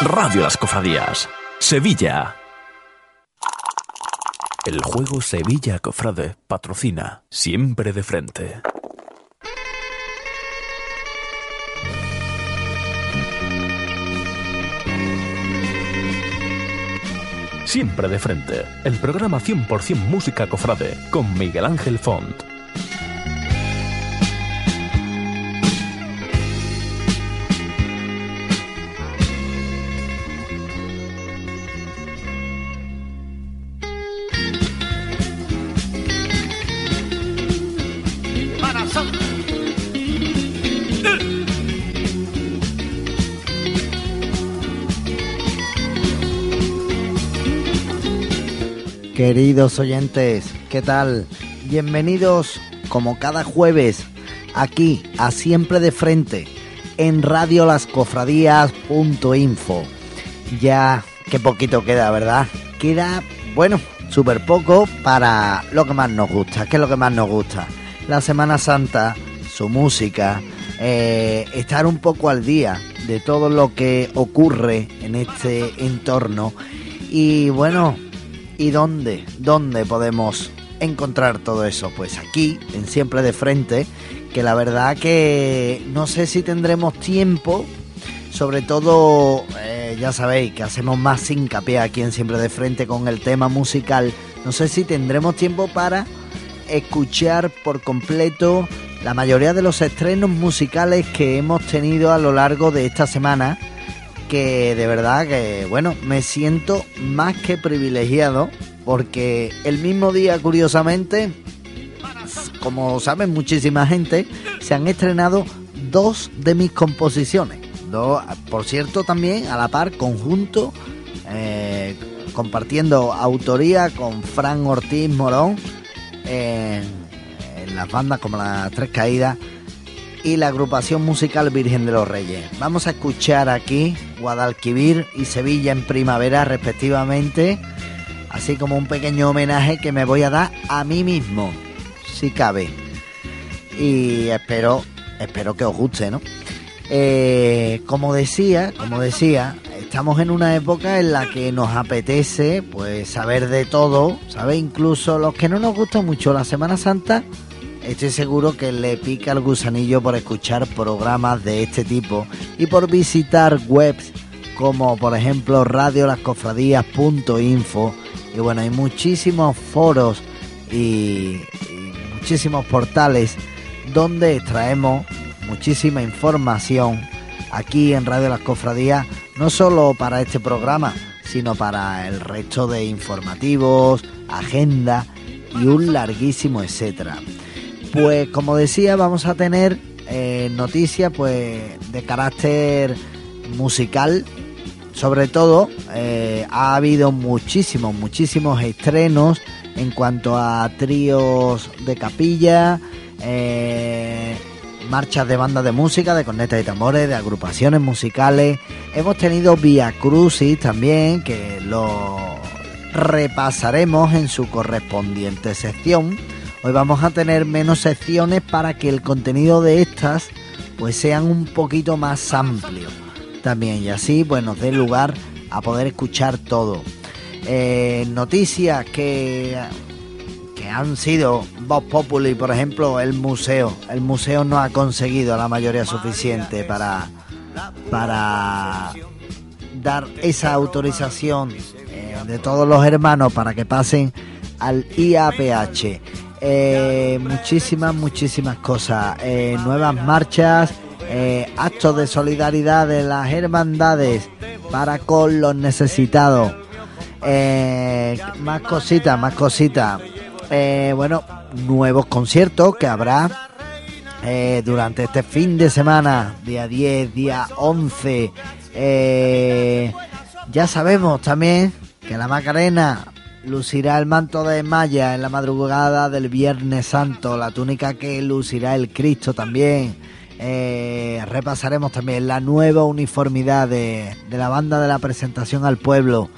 Radio Las Cofradías, Sevilla. El juego Sevilla Cofrade patrocina siempre de frente. Siempre de frente, el programa 100% música cofrade con Miguel Ángel Font. Queridos oyentes, ¿qué tal? Bienvenidos como cada jueves aquí a Siempre de Frente en radiolascofradías.info. Ya qué poquito queda, ¿verdad? Queda, bueno, súper poco para lo que más nos gusta. ¿Qué es lo que más nos gusta? La Semana Santa, su música, eh, estar un poco al día de todo lo que ocurre en este entorno. Y bueno, ¿Y dónde? ¿Dónde podemos encontrar todo eso? Pues aquí, en Siempre de Frente, que la verdad que no sé si tendremos tiempo, sobre todo, eh, ya sabéis que hacemos más hincapié aquí en Siempre de Frente con el tema musical, no sé si tendremos tiempo para escuchar por completo la mayoría de los estrenos musicales que hemos tenido a lo largo de esta semana que de verdad que, bueno, me siento más que privilegiado porque el mismo día, curiosamente, como saben muchísima gente, se han estrenado dos de mis composiciones. Dos, por cierto, también a la par, conjunto, eh, compartiendo autoría con Fran Ortiz Morón en las bandas como las Tres Caídas y la agrupación musical Virgen de los Reyes. Vamos a escuchar aquí Guadalquivir y Sevilla en primavera respectivamente, así como un pequeño homenaje que me voy a dar a mí mismo, si cabe. Y espero, espero que os guste, ¿no? Eh, como decía, como decía, estamos en una época en la que nos apetece pues saber de todo, ¿sabes? Incluso los que no nos gusta mucho la Semana Santa, estoy seguro que le pica el gusanillo por escuchar programas de este tipo y por visitar webs como por ejemplo radiolascofradías.info y bueno, hay muchísimos foros y, y muchísimos portales donde extraemos muchísima información aquí en Radio Las Cofradías, no solo para este programa, sino para el resto de informativos, agenda y un larguísimo etcétera. Pues como decía, vamos a tener eh, noticias pues de carácter musical. Sobre todo, eh, ha habido muchísimos, muchísimos estrenos en cuanto a tríos de capilla, eh, marchas de bandas de música, de cornetas y tambores, de agrupaciones musicales. Hemos tenido Via Crucis también, que lo repasaremos en su correspondiente sección. Hoy vamos a tener menos secciones para que el contenido de estas pues sean un poquito más amplio también y así pues nos dé lugar a poder escuchar todo. Eh, noticias que, que han sido Voz Populi, por ejemplo, el museo. El museo no ha conseguido la mayoría suficiente para, para dar esa autorización eh, de todos los hermanos para que pasen al IAPH. Eh, muchísimas, muchísimas cosas. Eh, nuevas marchas, eh, actos de solidaridad de las hermandades para con los necesitados. Más cositas, más cositas. Bueno, nuevos conciertos que habrá durante este fin de semana, día 10, día 11. Eh, ya sabemos también que la Macarena lucirá el manto de malla en la madrugada del Viernes Santo, la túnica que lucirá el Cristo también. Eh, repasaremos también la nueva uniformidad de, de la banda de la presentación al pueblo.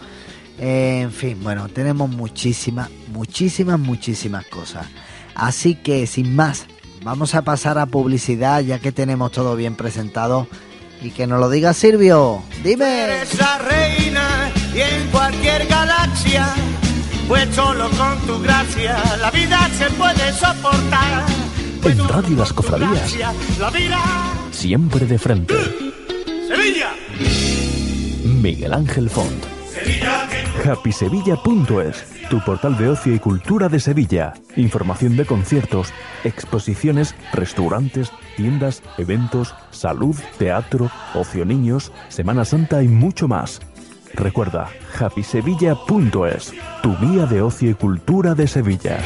Eh, en fin, bueno, tenemos muchísimas, muchísimas, muchísimas cosas. Así que sin más, vamos a pasar a publicidad ya que tenemos todo bien presentado. Y que nos lo diga Silvio. Dime. Eres la reina y en cualquier galaxia, pues solo con tu gracia la vida se puede soportar. Pues En Radio Las Cofradías. La vida. Siempre de frente. Sevilla. Miguel Ángel Font. HappySevilla.es, tu portal de ocio y cultura de Sevilla. Información de conciertos, exposiciones, restaurantes, tiendas, eventos, salud, teatro, ocio niños, Semana Santa y mucho más. Recuerda, HappySevilla.es, tu guía de ocio y cultura de Sevilla.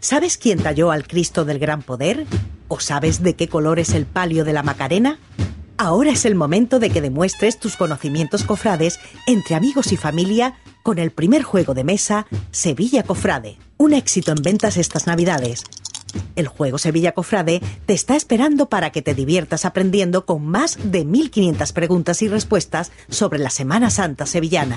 ¿Sabes quién talló al Cristo del Gran Poder? ¿O sabes de qué color es el palio de la Macarena? Ahora es el momento de que demuestres tus conocimientos cofrades entre amigos y familia con el primer juego de mesa Sevilla Cofrade. Un éxito en ventas estas Navidades. El juego Sevilla Cofrade te está esperando para que te diviertas aprendiendo con más de 1500 preguntas y respuestas sobre la Semana Santa sevillana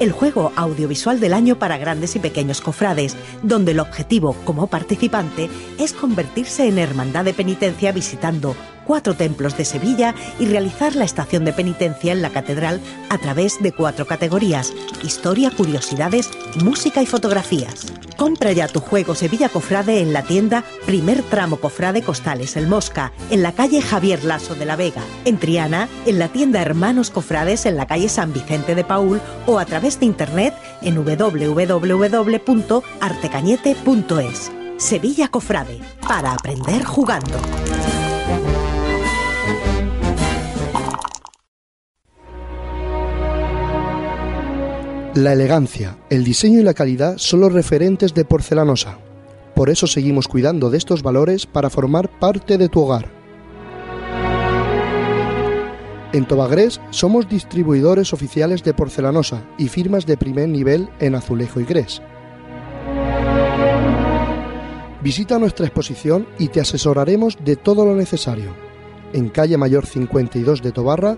el juego audiovisual del año para grandes y pequeños cofrades, donde el objetivo como participante es convertirse en hermandad de penitencia visitando cuatro templos de Sevilla y realizar la estación de penitencia en la catedral a través de cuatro categorías, historia, curiosidades, música y fotografías. Compra ya tu juego Sevilla Cofrade en la tienda Primer Tramo Cofrade Costales El Mosca, en la calle Javier Lasso de la Vega, en Triana, en la tienda Hermanos Cofrades en la calle San Vicente de Paul o a través de internet en www.artecañete.es. Sevilla Cofrade, para aprender jugando. La elegancia, el diseño y la calidad son los referentes de Porcelanosa. Por eso seguimos cuidando de estos valores para formar parte de tu hogar. En Tobagrés somos distribuidores oficiales de Porcelanosa y firmas de primer nivel en azulejo y grés. Visita nuestra exposición y te asesoraremos de todo lo necesario. En calle Mayor 52 de Tobarra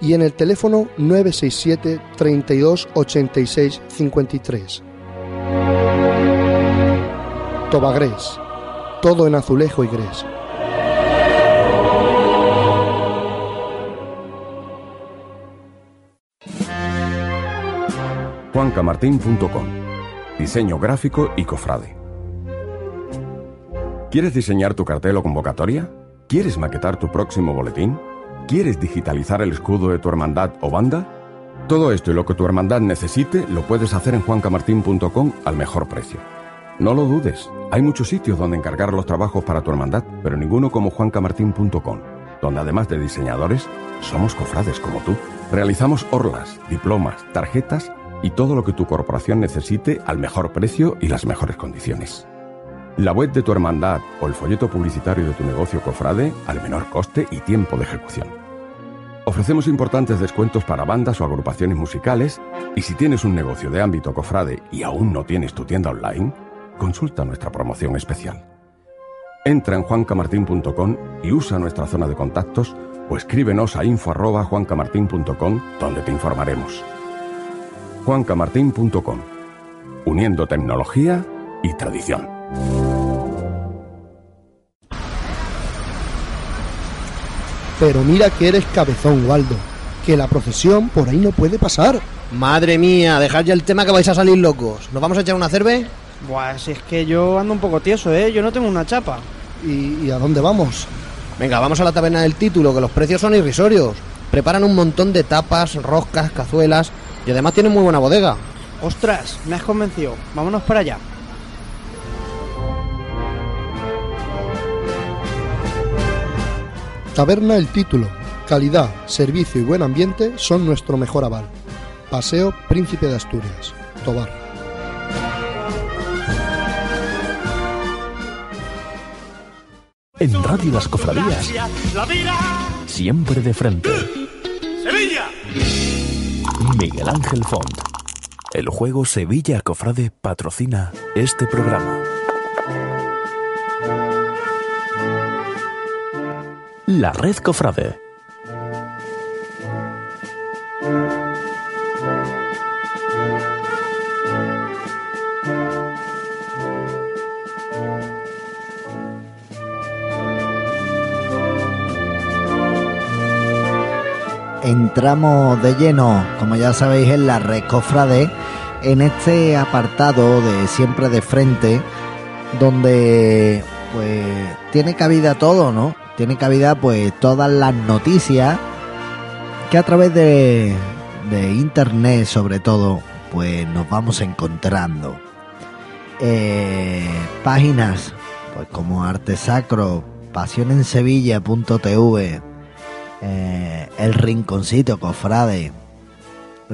y en el teléfono 967 32 86 53. Tobagrés. Todo en azulejo y grés. juancamartin.com. Diseño gráfico y cofrade. ¿Quieres diseñar tu cartel o convocatoria? ¿Quieres maquetar tu próximo boletín? ¿Quieres digitalizar el escudo de tu hermandad o banda? Todo esto y lo que tu hermandad necesite lo puedes hacer en juancamartin.com al mejor precio. No lo dudes, hay muchos sitios donde encargar los trabajos para tu hermandad, pero ninguno como juancamartin.com, donde además de diseñadores, somos cofrades como tú. Realizamos orlas, diplomas, tarjetas y todo lo que tu corporación necesite al mejor precio y las mejores condiciones. La web de tu hermandad o el folleto publicitario de tu negocio cofrade al menor coste y tiempo de ejecución. Ofrecemos importantes descuentos para bandas o agrupaciones musicales y si tienes un negocio de ámbito cofrade y aún no tienes tu tienda online, consulta nuestra promoción especial. Entra en juancamartin.com y usa nuestra zona de contactos o escríbenos a info@juancamartin.com donde te informaremos. juancamartin.com Uniendo tecnología y tradición. Pero mira que eres cabezón, Waldo. Que la procesión por ahí no puede pasar. Madre mía, dejad ya el tema que vais a salir locos. ¿Nos vamos a echar una cerve? Buah, si es que yo ando un poco tieso, ¿eh? Yo no tengo una chapa. ¿Y, y a dónde vamos? Venga, vamos a la taberna del título, que los precios son irrisorios. Preparan un montón de tapas, roscas, cazuelas y además tienen muy buena bodega. Ostras, me has convencido. Vámonos para allá. Taberna El Título, Calidad, servicio y buen ambiente son nuestro mejor aval. Paseo Príncipe de Asturias, Tobar. En Radio Las Cofradías, La vida, siempre de frente. Sevilla. Miguel Ángel Font. El juego Sevilla Cofrade patrocina este programa. La Red Cofrade. entramos de lleno, como ya sabéis, en la red Cofrade, en este apartado de siempre de frente, donde pues tiene cabida todo, ¿no? Tiene cabida pues todas las noticias que a través de, internet sobre todo pues nos vamos encontrando. Eh, páginas pues como Arte Sacro, pasionensevilla.tv, eh, el rinconcito cofrade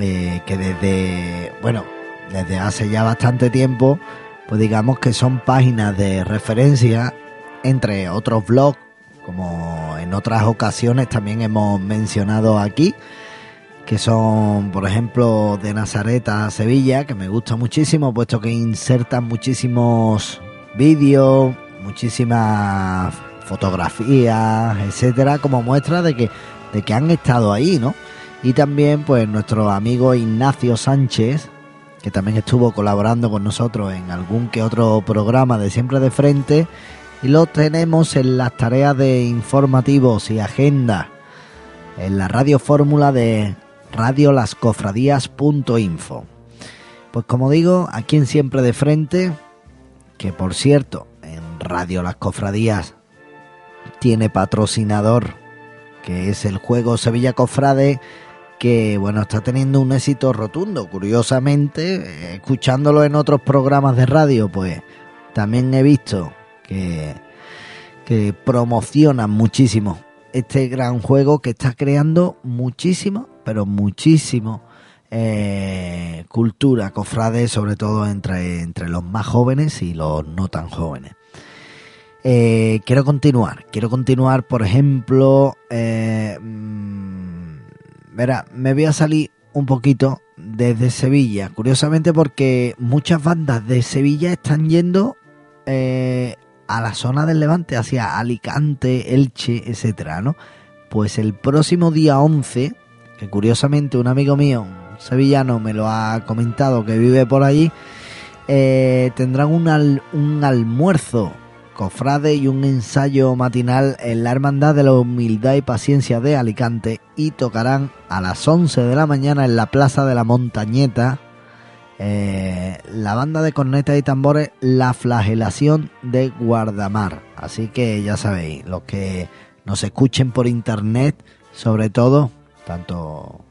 eh, que desde bueno desde hace ya bastante tiempo pues digamos que son páginas de referencia entre otros blogs como en otras ocasiones también hemos mencionado aquí que son por ejemplo de Nazaret a Sevilla que me gusta muchísimo puesto que insertan muchísimos vídeos muchísimas fotografías, etcétera, como muestra de que, de que han estado ahí, ¿no? Y también, pues, nuestro amigo Ignacio Sánchez, que también estuvo colaborando con nosotros en algún que otro programa de Siempre de Frente, y lo tenemos en las tareas de informativos y agenda, en la radio fórmula de radiolascofradías.info. Pues como digo, aquí en Siempre de Frente, que por cierto, en Radio Las Cofradías tiene patrocinador, que es el juego Sevilla Cofrade, que bueno, está teniendo un éxito rotundo. Curiosamente, escuchándolo en otros programas de radio, pues también he visto que, que promocionan muchísimo este gran juego que está creando muchísimo, pero muchísimo eh, cultura cofrade, sobre todo entre, entre los más jóvenes y los no tan jóvenes. Eh, quiero continuar, quiero continuar, por ejemplo, eh, mm, verá, me voy a salir un poquito desde Sevilla, curiosamente porque muchas bandas de Sevilla están yendo eh, a la zona del Levante, hacia Alicante, Elche, etcétera, ¿no? Pues el próximo día 11, que curiosamente un amigo mío, un sevillano, me lo ha comentado que vive por allí, eh, tendrán un, al- un almuerzo cofrade y un ensayo matinal en la Hermandad de la Humildad y Paciencia de Alicante y tocarán a las 11 de la mañana en la Plaza de la Montañeta eh, la banda de cornetas y tambores La Flagelación de Guardamar. Así que ya sabéis, los que nos escuchen por internet, sobre todo, tanto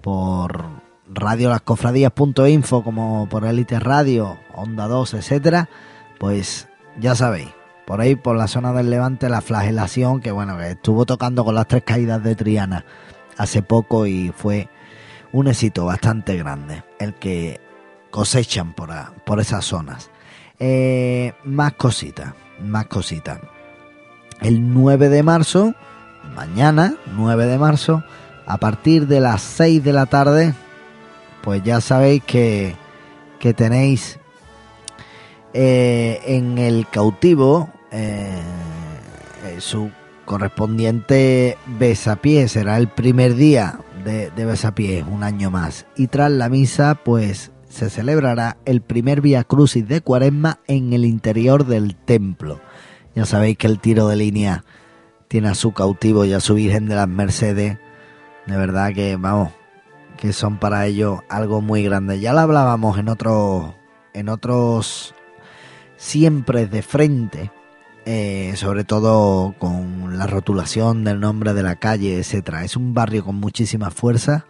por radiolascofradías.info como por Elite Radio, Onda 2, etcétera, pues ya sabéis, por ahí por la zona del Levante la flagelación, que bueno, que estuvo tocando con las tres caídas de Triana hace poco y fue un éxito bastante grande el que cosechan por, por esas zonas. Eh, más cositas, más cositas. El 9 de marzo, mañana, 9 de marzo, a partir de las 6 de la tarde, pues ya sabéis que, que tenéis eh, en el cautivo eh, su correspondiente besapié será el primer día de, de besapié un año más. Y tras la misa pues se celebrará el primer Via Crucis de Cuaresma en el interior del templo. Ya sabéis que el tiro de línea tiene a su cautivo y a su Virgen de las Mercedes. De verdad que vamos que son para ellos algo muy grande. Ya lo hablábamos en otros en otros siempre de frente, eh, sobre todo con la rotulación del nombre de la calle, etcétera. Es un barrio con muchísima fuerza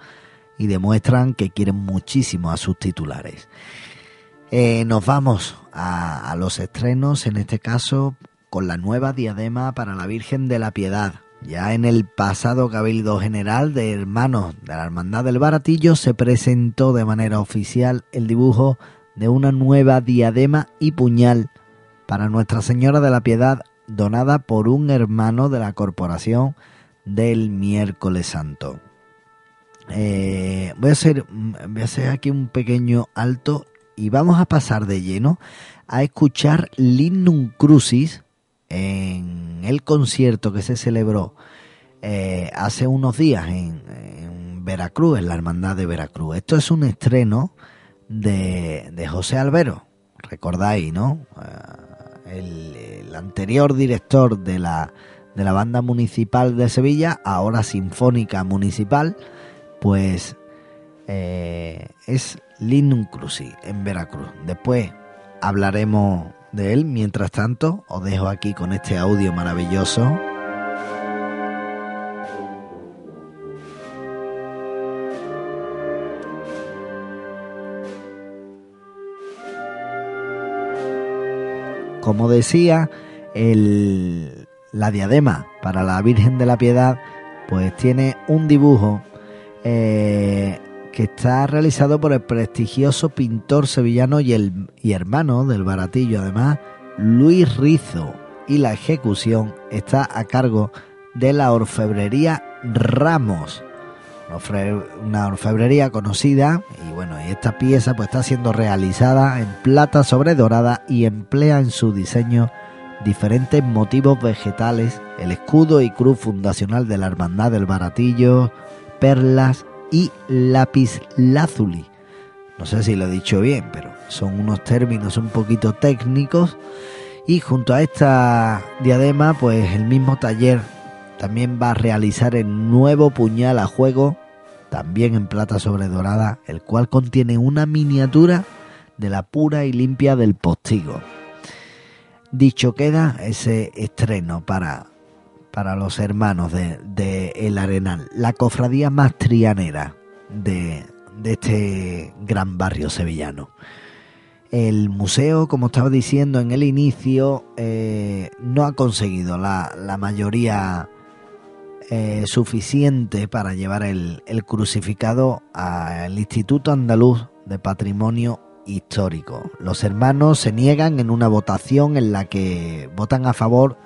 y demuestran que quieren muchísimo a sus titulares. Eh, nos vamos a, a los estrenos, en este caso con la nueva diadema para la Virgen de la Piedad. Ya en el pasado Cabildo General de Hermanos de la Hermandad del Baratillo se presentó de manera oficial el dibujo de una nueva diadema y puñal para Nuestra Señora de la Piedad donada por un hermano de la corporación del miércoles santo. Eh, voy, a hacer, voy a hacer aquí un pequeño alto y vamos a pasar de lleno a escuchar Linnum Crucis en el concierto que se celebró eh, hace unos días en, Veracruz, en la Hermandad de Veracruz. Esto es un estreno de, de José Albero, recordáis, ¿no? Eh, el, anterior director de la, de la banda municipal de Sevilla, ahora sinfónica municipal, pues eh, es Linum Cruci en Veracruz. Después hablaremos de él. Mientras tanto, os dejo aquí con este audio maravilloso. Como decía, la diadema para la Virgen de la Piedad, pues tiene un dibujo eh, que está realizado por el prestigioso pintor sevillano y, el, y hermano del baratillo, además, Luis Rizo. Y la ejecución está a cargo de la orfebrería Ramos, una orfebrería conocida y bueno, esta pieza pues está siendo realizada en plata sobre dorada y emplea en su diseño diferentes motivos vegetales, el escudo y cruz fundacional de la Hermandad del Baratillo, perlas y lápiz lazuli. No sé si lo he dicho bien, pero son unos términos un poquito técnicos. Y junto a esta diadema, pues el mismo taller también va a realizar el nuevo puñal a juego, también en plata sobre dorada, el cual contiene una miniatura de la pura y limpia del postigo. Dicho queda ese estreno para para los hermanos de, El Arenal, la cofradía más trianera de, este gran barrio sevillano. El museo, como estaba diciendo en el inicio, eh, no ha conseguido la, mayoría eh, suficiente para llevar el, crucificado al Instituto Andaluz de Patrimonio Histórico. Los hermanos se niegan en una votación en la que votan a favor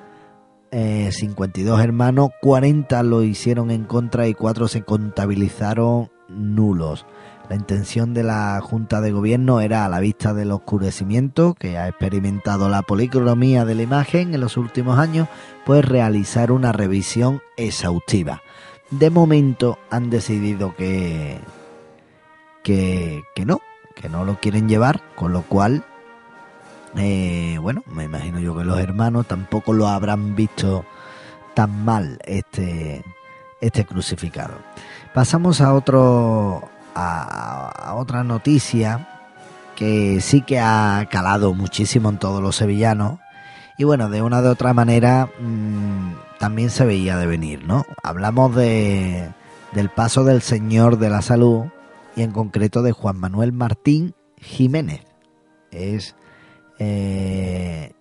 52 eh, hermanos, 40 lo hicieron en contra y 4 se contabilizaron nulos. La intención de la Junta de Gobierno era, a la vista del oscurecimiento que ha experimentado la policromía de la imagen en los últimos años, pues realizar una revisión exhaustiva. De momento han decidido que, que, que no, que no lo quieren llevar, con lo cual eh, bueno, me imagino yo que los hermanos tampoco lo habrán visto tan mal este, este crucificado. Pasamos a otro a, otra noticia que sí que ha calado muchísimo en todos los sevillanos y bueno, de una de otra manera mm, también se veía de venir, ¿no? Hablamos de, del paso del Señor de la Salud y en concreto de Juan Manuel Martín Jiménez. Es eh,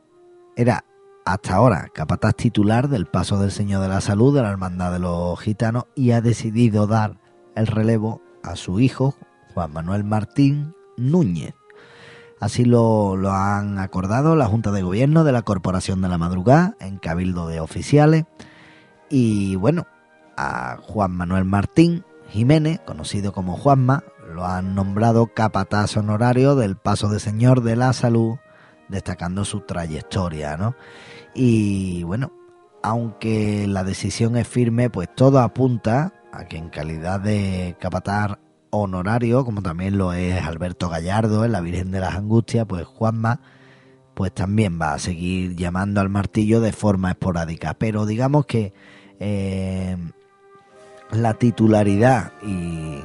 era hasta ahora capataz titular del Paso del Señor de la Salud de la Hermandad de los Gitanos y ha decidido dar el relevo a su hijo, Juan Manuel Martín Núñez. Así lo, lo han acordado la Junta de Gobierno de la Corporación de la Madrugada en Cabildo de Oficiales. Y bueno, a Juan Manuel Martín Jiménez, conocido como Juanma, lo han nombrado capataz honorario del Paso del Señor de la Salud destacando su trayectoria, ¿no? Y bueno, aunque la decisión es firme, pues todo apunta que en calidad de capataz honorario, como también lo es Alberto Gallardo en la Virgen de las Angustias, pues Juanma pues también va a seguir llamando al martillo de forma esporádica. Pero digamos que eh, la titularidad y,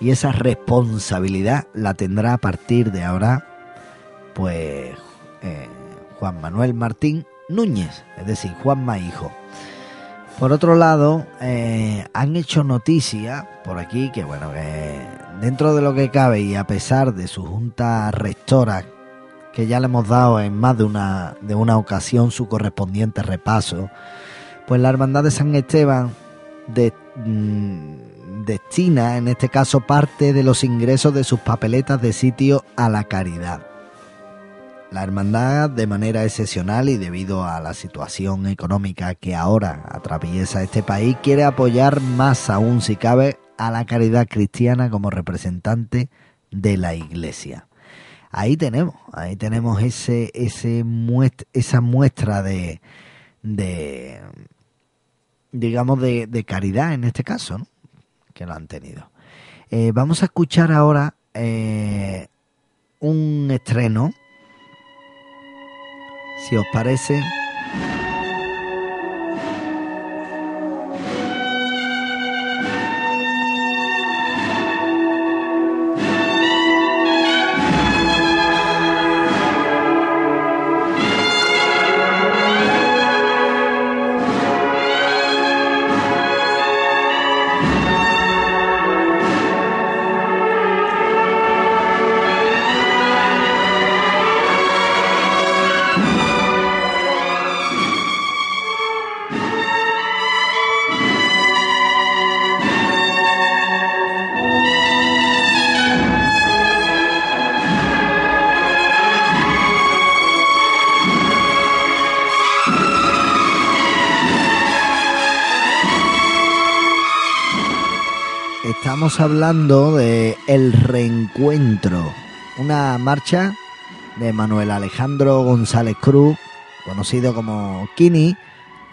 y, esa responsabilidad la tendrá a partir de ahora, pues eh, Juan Manuel Martín Núñez, es decir, Juanma Hijo. Por otro lado, eh, han hecho noticia por aquí que, bueno, dentro de lo que cabe y a pesar de su junta rectora, que ya le hemos dado en más de una, de una ocasión su correspondiente repaso, Pues la Hermandad de San Esteban de, mm, destina, en este caso, parte de los ingresos de sus papeletas de sitio a la caridad. La hermandad, de manera excepcional y debido a la situación económica que ahora atraviesa este país, quiere apoyar más aún, si cabe, a la caridad cristiana como representante de la Iglesia. Ahí tenemos, ahí tenemos ese, ese esa muestra de, de digamos, de, caridad en este caso, ¿no? que lo han tenido. Eh, vamos a escuchar ahora eh, un estreno si os parece. Hablando de El Reencuentro, una marcha de Manuel Alejandro González Cruz, conocido como Kini,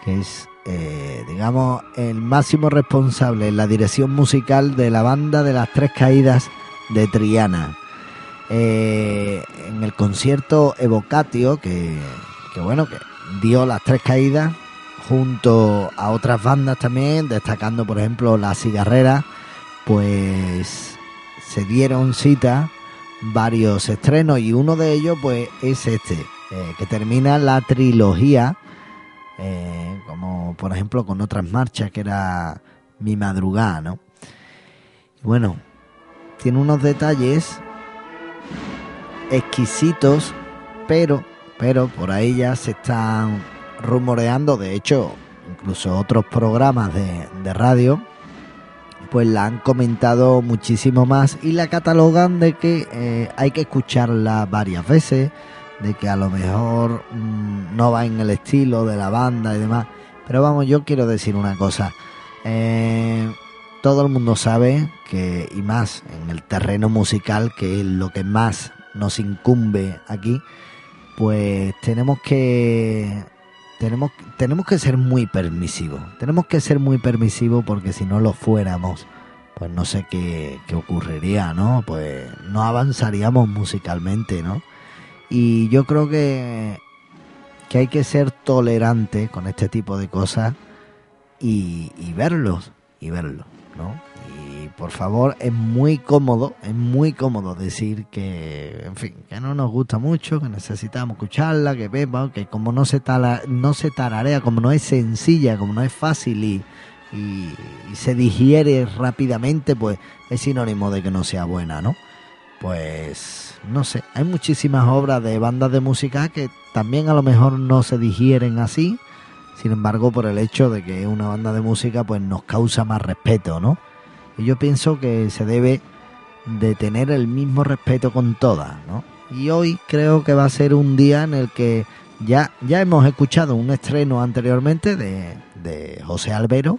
que es, eh, digamos, el máximo responsable en la dirección musical de la banda de las Tres Caídas de Triana. Eh, en el concierto Evocatio, que, que bueno, que dio las Tres Caídas junto a otras bandas también, destacando por ejemplo La Cigarrera, pues se dieron cita varios estrenos y uno de ellos pues es este, eh, que termina la trilogía, eh, como por ejemplo con otras marchas que era Mi Madrugada, ¿no? bueno, tiene unos detalles exquisitos, pero, pero por ahí ya se están rumoreando, de hecho, incluso otros programas de, de radio, pues la han comentado muchísimo más y la catalogan de que eh, hay que escucharla varias veces, de que a lo mejor mm, no va en el estilo de la banda y demás. Pero vamos, yo quiero decir una cosa. Eh, todo el mundo sabe que, y más en el terreno musical, que es lo que más nos incumbe aquí, pues tenemos que tenemos, tenemos que ser muy permisivos. Tenemos que ser muy permisivos porque si no lo fuéramos, pues no sé qué, qué ocurriría, ¿no? Pues no avanzaríamos musicalmente, ¿no? Y yo creo que, que hay que ser tolerante con este tipo de cosas y, y verlos, y verlos, ¿no? Por favor, es muy cómodo, es muy cómodo decir que, en fin, que no nos gusta mucho, que necesitamos escucharla, que vemos, que como no se, tala, no se tararea, como no es sencilla, como no es fácil y, y, se digiere rápidamente, pues es sinónimo de que no sea buena, ¿no? Pues no sé, hay muchísimas obras de bandas de música que también a lo mejor no se digieren así, sin embargo, por el hecho de que una banda de música pues nos causa más respeto, ¿no? Y yo pienso que se debe de tener el mismo respeto con todas, ¿no? Y hoy creo que va a ser un día en el que ya, ya hemos escuchado un estreno anteriormente de, de José Albero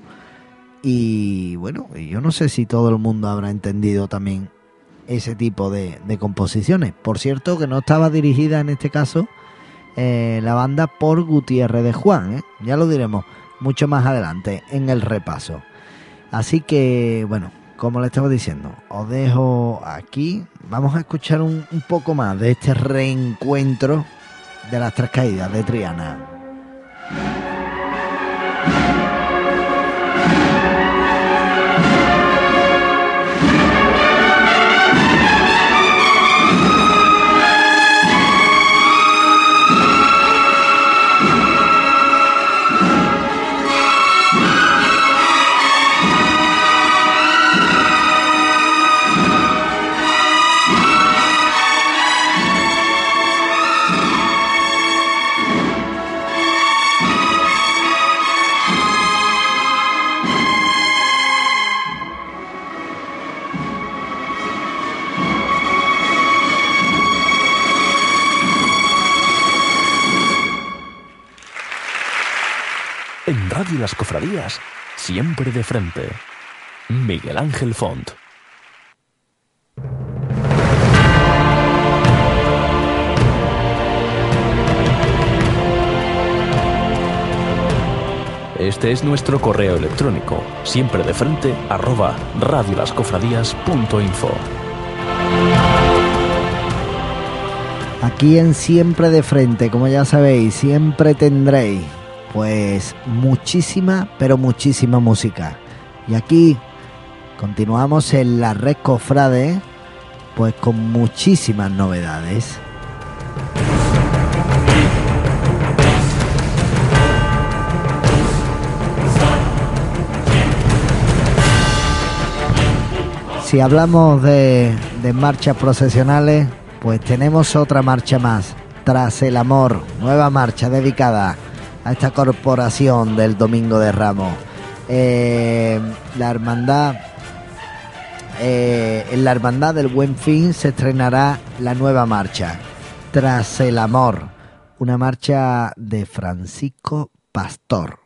y bueno, yo no sé si todo el mundo habrá entendido también ese tipo de, de composiciones. Por cierto que no estaba dirigida en este caso eh, la banda por Gutiérrez de Juan, ¿eh? ya lo diremos mucho más adelante en el repaso. Así que, bueno, como le estaba diciendo, os dejo aquí. Vamos a escuchar un, un poco más de este reencuentro de las tres caídas de Triana. En Radio Las Cofradías, siempre de frente. Miguel Ángel Font. Este es nuestro correo electrónico, siempre de frente, arroba radiolascofradías.info. Aquí en Siempre de Frente, como ya sabéis, siempre tendréis pues muchísima, pero muchísima música. Y aquí continuamos en la red Cofrade, pues con muchísimas novedades. Si hablamos de, de marchas procesionales, pues tenemos otra marcha más, Tras el Amor, nueva marcha dedicada a esta corporación del Domingo de Ramos. Eh, la hermandad, eh, en la hermandad del Buen Fin se estrenará la nueva marcha, Tras el Amor, una marcha de Francisco Pastor.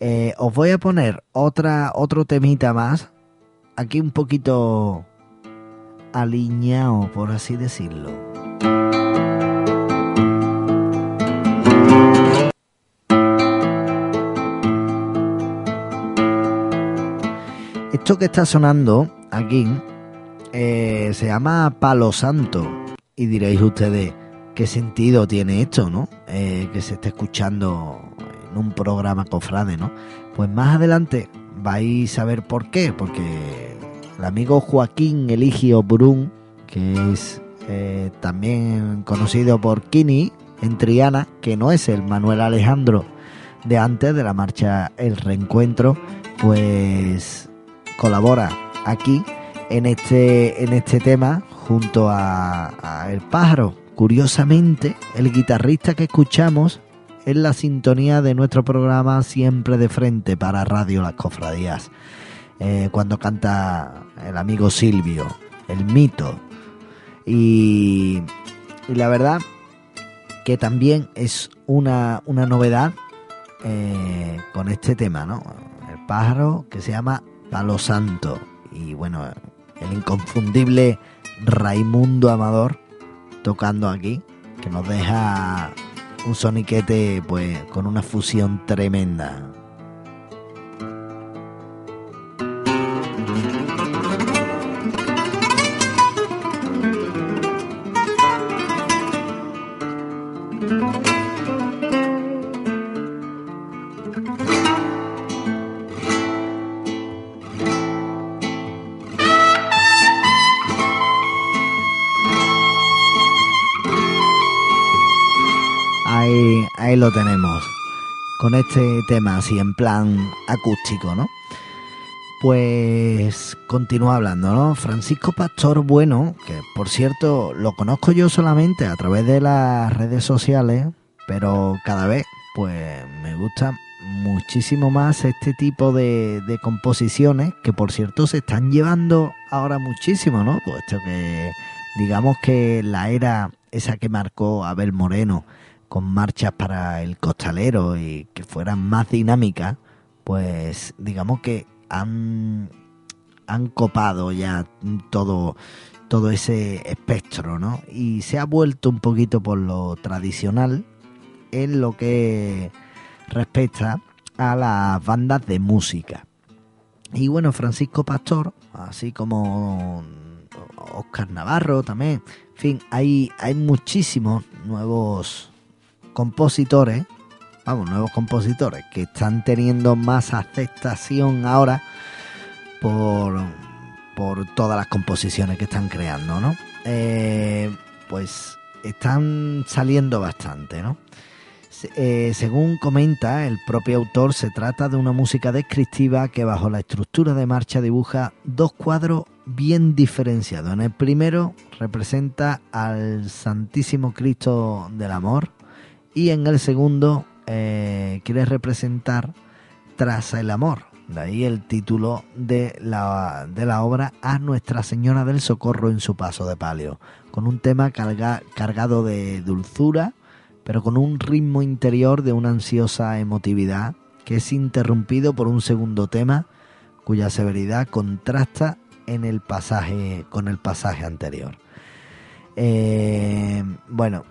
Eh, os voy a poner otra, otro temita más, aquí un poquito alineado, por así decirlo. Esto que está sonando aquí eh, se llama Palo Santo. Y diréis ustedes, ¿qué sentido tiene esto, no? Eh, que se esté escuchando en un programa cofrade, ¿no? Pues más adelante vais a ver por qué. Porque el amigo Joaquín Eligio Brun, que es eh, también conocido por Kini en Triana, que no es el Manuel Alejandro de antes de la marcha El Reencuentro, pues colabora aquí en este, en este tema junto a, El Pájaro. Curiosamente, el guitarrista que escuchamos es la sintonía de nuestro programa Siempre de Frente para Radio Las Cofradías. Eh, cuando canta el amigo Silvio, el mito. Y, y la verdad que también es una, una novedad eh, con este tema, ¿no? El pájaro que se llama Palo Santo. Y bueno, el inconfundible Raimundo Amador tocando aquí, que nos deja un soniquete pues con una fusión tremenda. Este tema así en plan acústico, ¿no? Pues continúa hablando, ¿no? Francisco Pastor Bueno, que por cierto lo conozco yo solamente a través de las redes sociales, pero cada vez pues me gusta muchísimo más este tipo de, de composiciones que por cierto se están llevando ahora muchísimo, ¿no? Puesto que digamos que la era esa que marcó Abel Moreno con marchas para el costalero y que fueran más dinámicas, pues digamos que han, han copado ya todo, todo ese espectro, ¿no? Y se ha vuelto un poquito por lo tradicional en lo que respecta a las bandas de música. Y bueno, Francisco Pastor, así como Oscar Navarro también, en fin, hay, hay muchísimos nuevos compositores, vamos, nuevos compositores que están teniendo más aceptación ahora por, por todas las composiciones que están creando, ¿no? Eh, pues están saliendo bastante, ¿no? Eh, según comenta el propio autor, se trata de una música descriptiva que bajo la estructura de marcha dibuja dos cuadros bien diferenciados. En el primero representa al Santísimo Cristo del Amor y en el segundo eh, quiere representar Tras el Amor. De ahí el título de la, de la obra a Nuestra Señora del Socorro en su paso de palio, con un tema carga, cargado de dulzura, pero con un ritmo interior de una ansiosa emotividad que es interrumpido por un segundo tema cuya severidad contrasta en el pasaje con el pasaje anterior. Eh, bueno,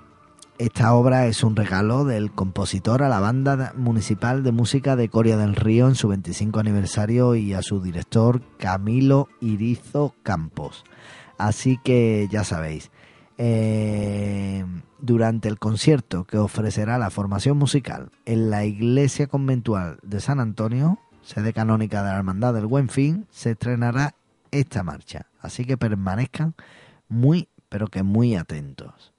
esta obra es un regalo del compositor a la banda municipal de música de Coria del Río en su 25 aniversario y a su director Camilo Irizo Campos. Así que ya sabéis, eh, durante el concierto que ofrecerá la formación musical en la iglesia conventual de San Antonio, sede canónica de la Hermandad del Buen Fin, se estrenará esta marcha. Así que permanezcan muy, pero que muy atentos.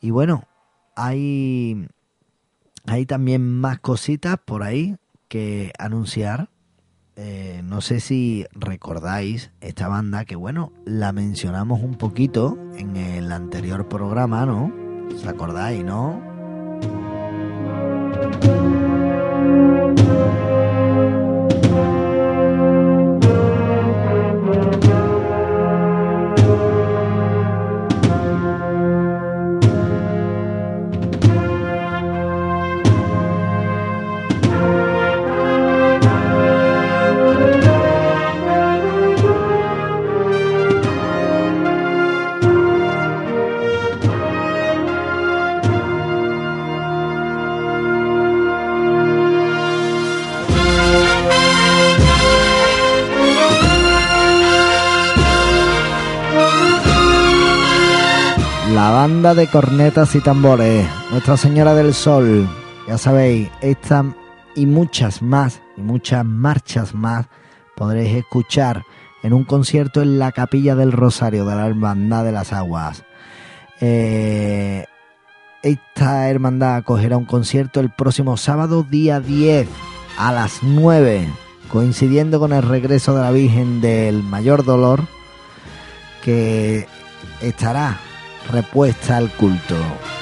Y bueno, hay, hay también más cositas por ahí que anunciar. Eh, no sé si recordáis esta banda que bueno, la mencionamos un poquito en el anterior programa, ¿no? ¿Os acordáis, no? De cornetas y tambores, Nuestra Señora del Sol, ya sabéis, esta y muchas más, y muchas marchas más, podréis escuchar en un concierto en la Capilla del Rosario de la Hermandad de las Aguas. Eh, esta hermandad acogerá un concierto el próximo sábado, día 10, a las 9, coincidiendo con el regreso de la Virgen del Mayor Dolor, que estará repuesta al culto.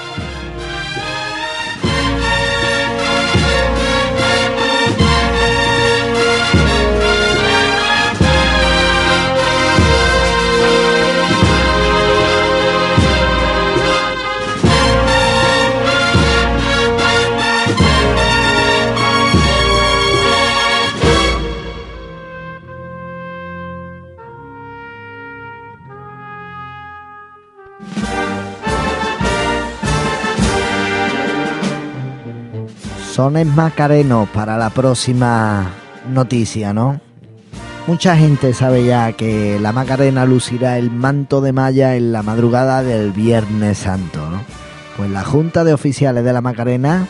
Sones Macareno para la próxima noticia, ¿no? Mucha gente sabe ya que la Macarena lucirá el manto de malla en la madrugada del Viernes Santo, ¿no? Pues la Junta de Oficiales de la Macarena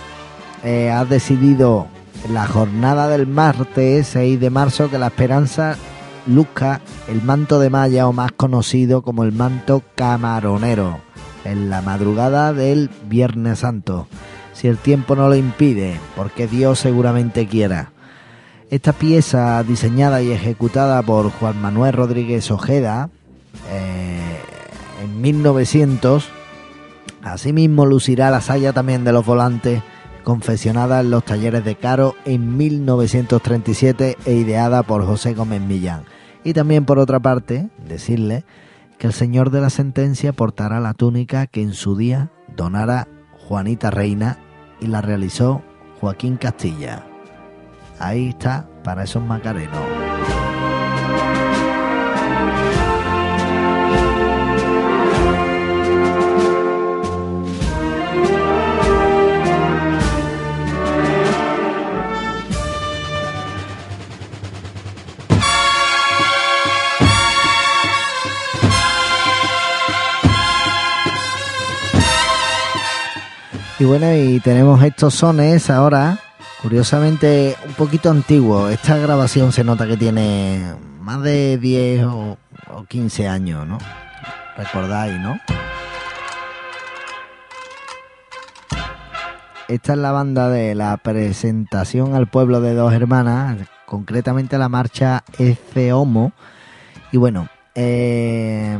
eh, ha decidido en la jornada del martes 6 de marzo que la Esperanza luzca el manto de malla o más conocido como el manto camaronero en la madrugada del Viernes Santo si el tiempo no lo impide, porque Dios seguramente quiera. Esta pieza diseñada y ejecutada por Juan Manuel Rodríguez Ojeda eh, en 1900, asimismo lucirá la saya también de los volantes confeccionada en los talleres de Caro en 1937 e ideada por José Gómez Millán. Y también por otra parte, decirle que el señor de la sentencia portará la túnica que en su día donara Juanita Reina y la realizó Joaquín Castilla. Ahí está para esos macarenos. Y bueno, y tenemos estos sones ahora, curiosamente un poquito antiguos. Esta grabación se nota que tiene más de 10 o, o 15 años, ¿no? Recordáis, ¿no? Esta es la banda de la presentación al pueblo de dos hermanas, concretamente la marcha Ece Homo. Y bueno, eh,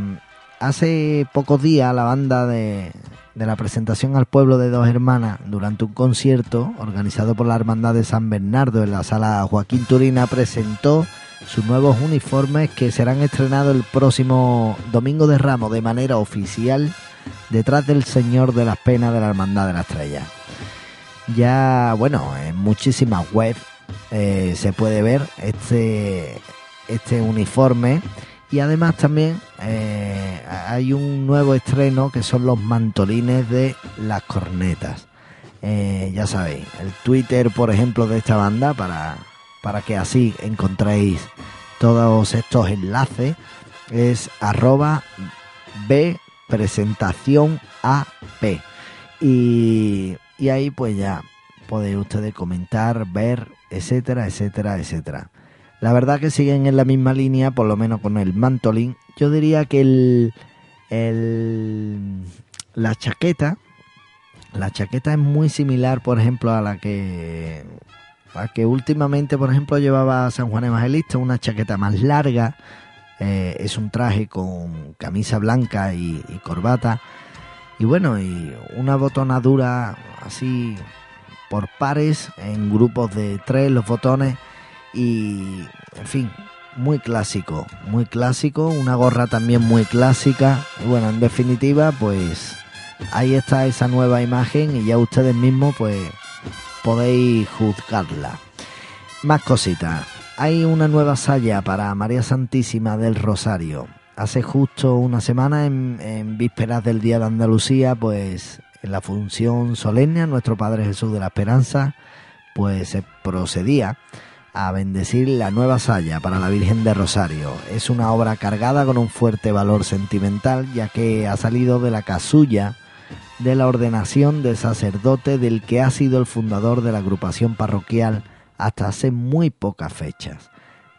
hace pocos días la banda de, la presentación al pueblo de dos hermanas durante un concierto organizado por la Hermandad de San Bernardo en la sala Joaquín Turina presentó sus nuevos uniformes que serán estrenados el próximo domingo de Ramos de manera oficial detrás del Señor de las Penas de la Hermandad de la Estrella. Ya, bueno, en muchísimas webs eh, se puede ver este, este uniforme y además también eh, hay un nuevo estreno que son los mantolines de las cornetas. Eh, ya sabéis, el Twitter, por ejemplo, de esta banda, para, para que así encontréis todos estos enlaces, es arroba B presentación AP. Y, y ahí pues ya podéis ustedes comentar, ver, etcétera, etcétera, etcétera. La verdad que siguen en la misma línea, por lo menos con el mantolín. Yo diría que el, el la chaqueta, la chaqueta es muy similar, por ejemplo, a la que a que últimamente, por ejemplo, llevaba San Juan Evangelista, una chaqueta más larga. Eh, es un traje con camisa blanca y, y corbata. Y bueno, y una botonadura así por pares, en grupos de tres los botones y, en fin, muy clásico, muy clásico, una gorra también muy clásica. Y bueno, en definitiva, pues ahí está esa nueva imagen y ya ustedes mismos pues podéis juzgarla. Más cositas. Hay una nueva saya para María Santísima del Rosario. Hace justo una semana, en, vísperas del Día de Andalucía, pues en la función solemne a nuestro Padre Jesús de la Esperanza, pues se procedía a bendecir la nueva saya para la Virgen de Rosario. Es una obra cargada con un fuerte valor sentimental, ya que ha salido de la casulla de la ordenación de sacerdote del que ha sido el fundador de la agrupación parroquial hasta hace muy pocas fechas,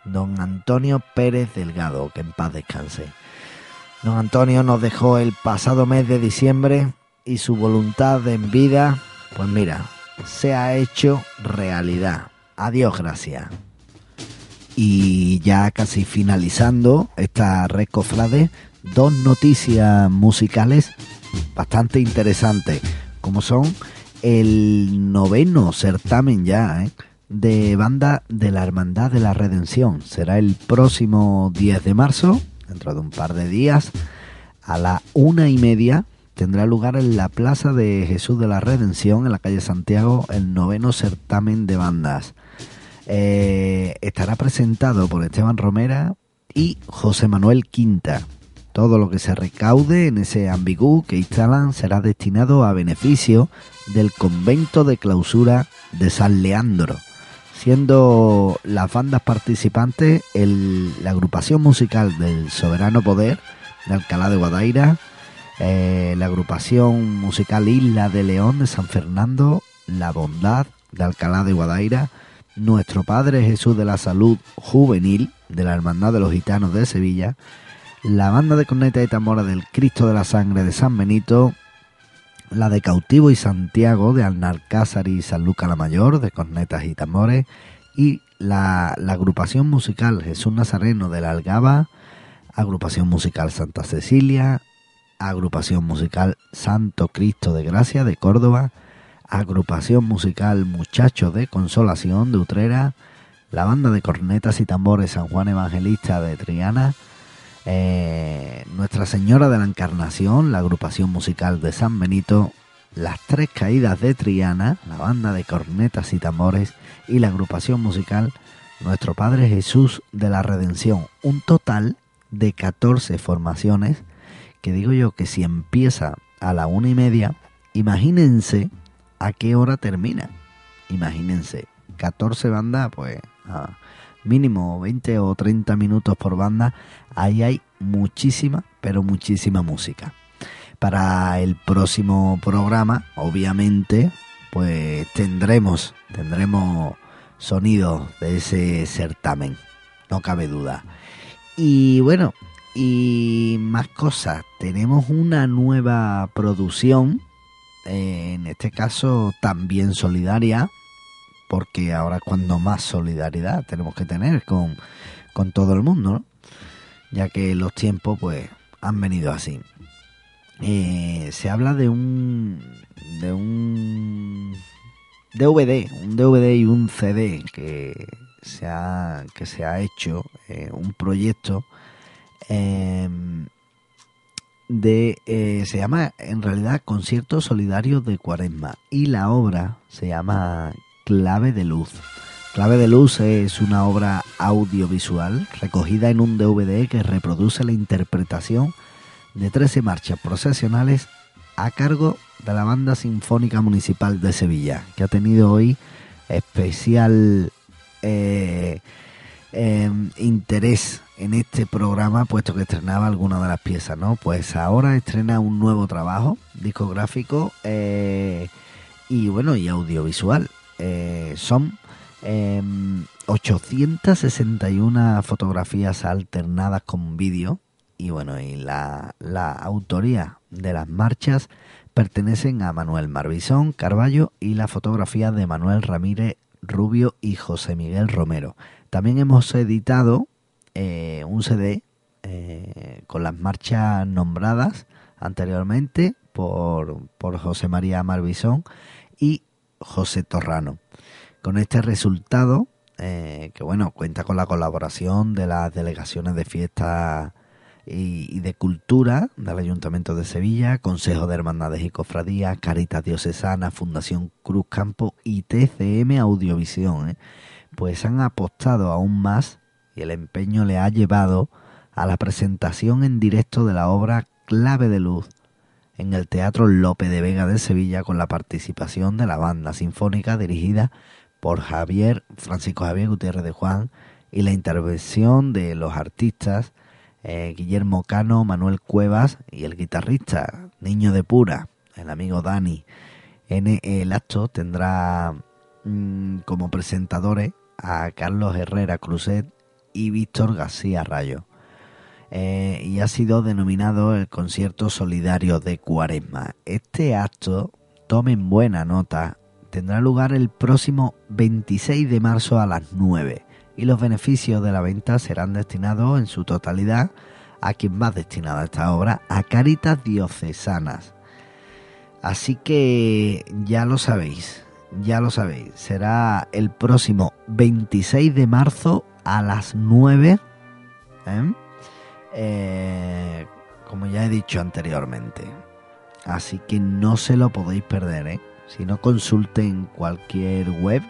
don Antonio Pérez Delgado, que en paz descanse. Don Antonio nos dejó el pasado mes de diciembre y su voluntad en vida, pues mira, se ha hecho realidad. Adiós, gracias. Y ya casi finalizando esta red cofrade, dos noticias musicales bastante interesantes, como son el noveno certamen ya ¿eh? de banda de la Hermandad de la Redención. Será el próximo 10 de marzo, dentro de un par de días, a la una y media. Tendrá lugar en la Plaza de Jesús de la Redención, en la calle Santiago, el noveno certamen de bandas. Eh, estará presentado por Esteban Romera y José Manuel Quinta. Todo lo que se recaude en ese ambigú que instalan será destinado a beneficio del convento de clausura de San Leandro, siendo las bandas participantes la agrupación musical del Soberano Poder de Alcalá de Guadaira, eh, la agrupación musical Isla de León de San Fernando, La Bondad de Alcalá de Guadaira, nuestro Padre Jesús de la Salud Juvenil de la Hermandad de los Gitanos de Sevilla, la banda de corneta y tambora del Cristo de la Sangre de San Benito, la de Cautivo y Santiago de Alnarcázar y San Luca la Mayor de cornetas y tambores, y la, la agrupación musical Jesús Nazareno de la Algaba, agrupación musical Santa Cecilia, agrupación musical Santo Cristo de Gracia de Córdoba, agrupación musical Muchachos de Consolación de Utrera, la banda de cornetas y tambores San Juan Evangelista de Triana, eh, Nuestra Señora de la Encarnación, la agrupación musical de San Benito, las Tres Caídas de Triana, la banda de cornetas y tambores y la agrupación musical Nuestro Padre Jesús de la Redención. Un total de 14 formaciones que digo yo que si empieza a la una y media, imagínense a qué hora termina. Imagínense, 14 bandas, pues mínimo 20 o 30 minutos por banda. Ahí hay muchísima, pero muchísima música. Para el próximo programa, obviamente, pues tendremos, tendremos sonidos de ese certamen, no cabe duda. Y bueno, y más cosas, tenemos una nueva producción en este caso también solidaria, porque ahora cuando más solidaridad tenemos que tener con, con todo el mundo, ya que los tiempos pues han venido así. Eh, se habla de un de un DVD, un DVD y un CD que se ha, que se ha hecho, eh, un proyecto eh, de eh, se llama en realidad Concierto Solidario de Cuaresma y la obra se llama Clave de Luz. Clave de Luz es una obra audiovisual recogida en un DVD que reproduce la interpretación de 13 marchas procesionales a cargo de la Banda Sinfónica Municipal de Sevilla, que ha tenido hoy especial eh, eh, interés en este programa, puesto que estrenaba alguna de las piezas, ¿no? Pues ahora estrena un nuevo trabajo discográfico eh, y bueno, y audiovisual. son 861 fotografías alternadas con vídeo y bueno, y la, la autoría de las marchas pertenecen a Manuel Marbizón Carballo y la fotografía de Manuel Ramírez Rubio y José Miguel Romero. También hemos editado eh, un CD eh, con las marchas nombradas anteriormente por, por José María Marbizón y José Torrano. Con este resultado, eh, que bueno, cuenta con la colaboración de las delegaciones de fiesta y, de Cultura del Ayuntamiento de Sevilla, Consejo de Hermandades y Cofradías, Caritas Diocesana, Fundación Cruz Campo y TCM Audiovisión. Pues han apostado aún más y el empeño le ha llevado a la presentación en directo de la obra Clave de Luz en el Teatro Lope de Vega de Sevilla con la participación de la banda sinfónica dirigida por Javier Francisco Javier Gutiérrez de Juan y la intervención de los artistas eh, Guillermo Cano, Manuel Cuevas y el guitarrista Niño de Pura, el amigo Dani. En el acto tendrá mm, como presentadores a Carlos Herrera Cruzet y Víctor García Rayo. Eh, y ha sido denominado el concierto solidario de Cuaresma. Este acto, tomen buena nota, tendrá lugar el próximo 26 de marzo a las 9 y los beneficios de la venta serán destinados en su totalidad a quien va destinada esta obra, a Caritas Diocesanas. Así que ya lo sabéis, ya lo sabéis, será el próximo 26 de marzo a las 9, ¿eh? Eh, como ya he dicho anteriormente. Así que no se lo podéis perder, ¿eh? Si no consulten cualquier web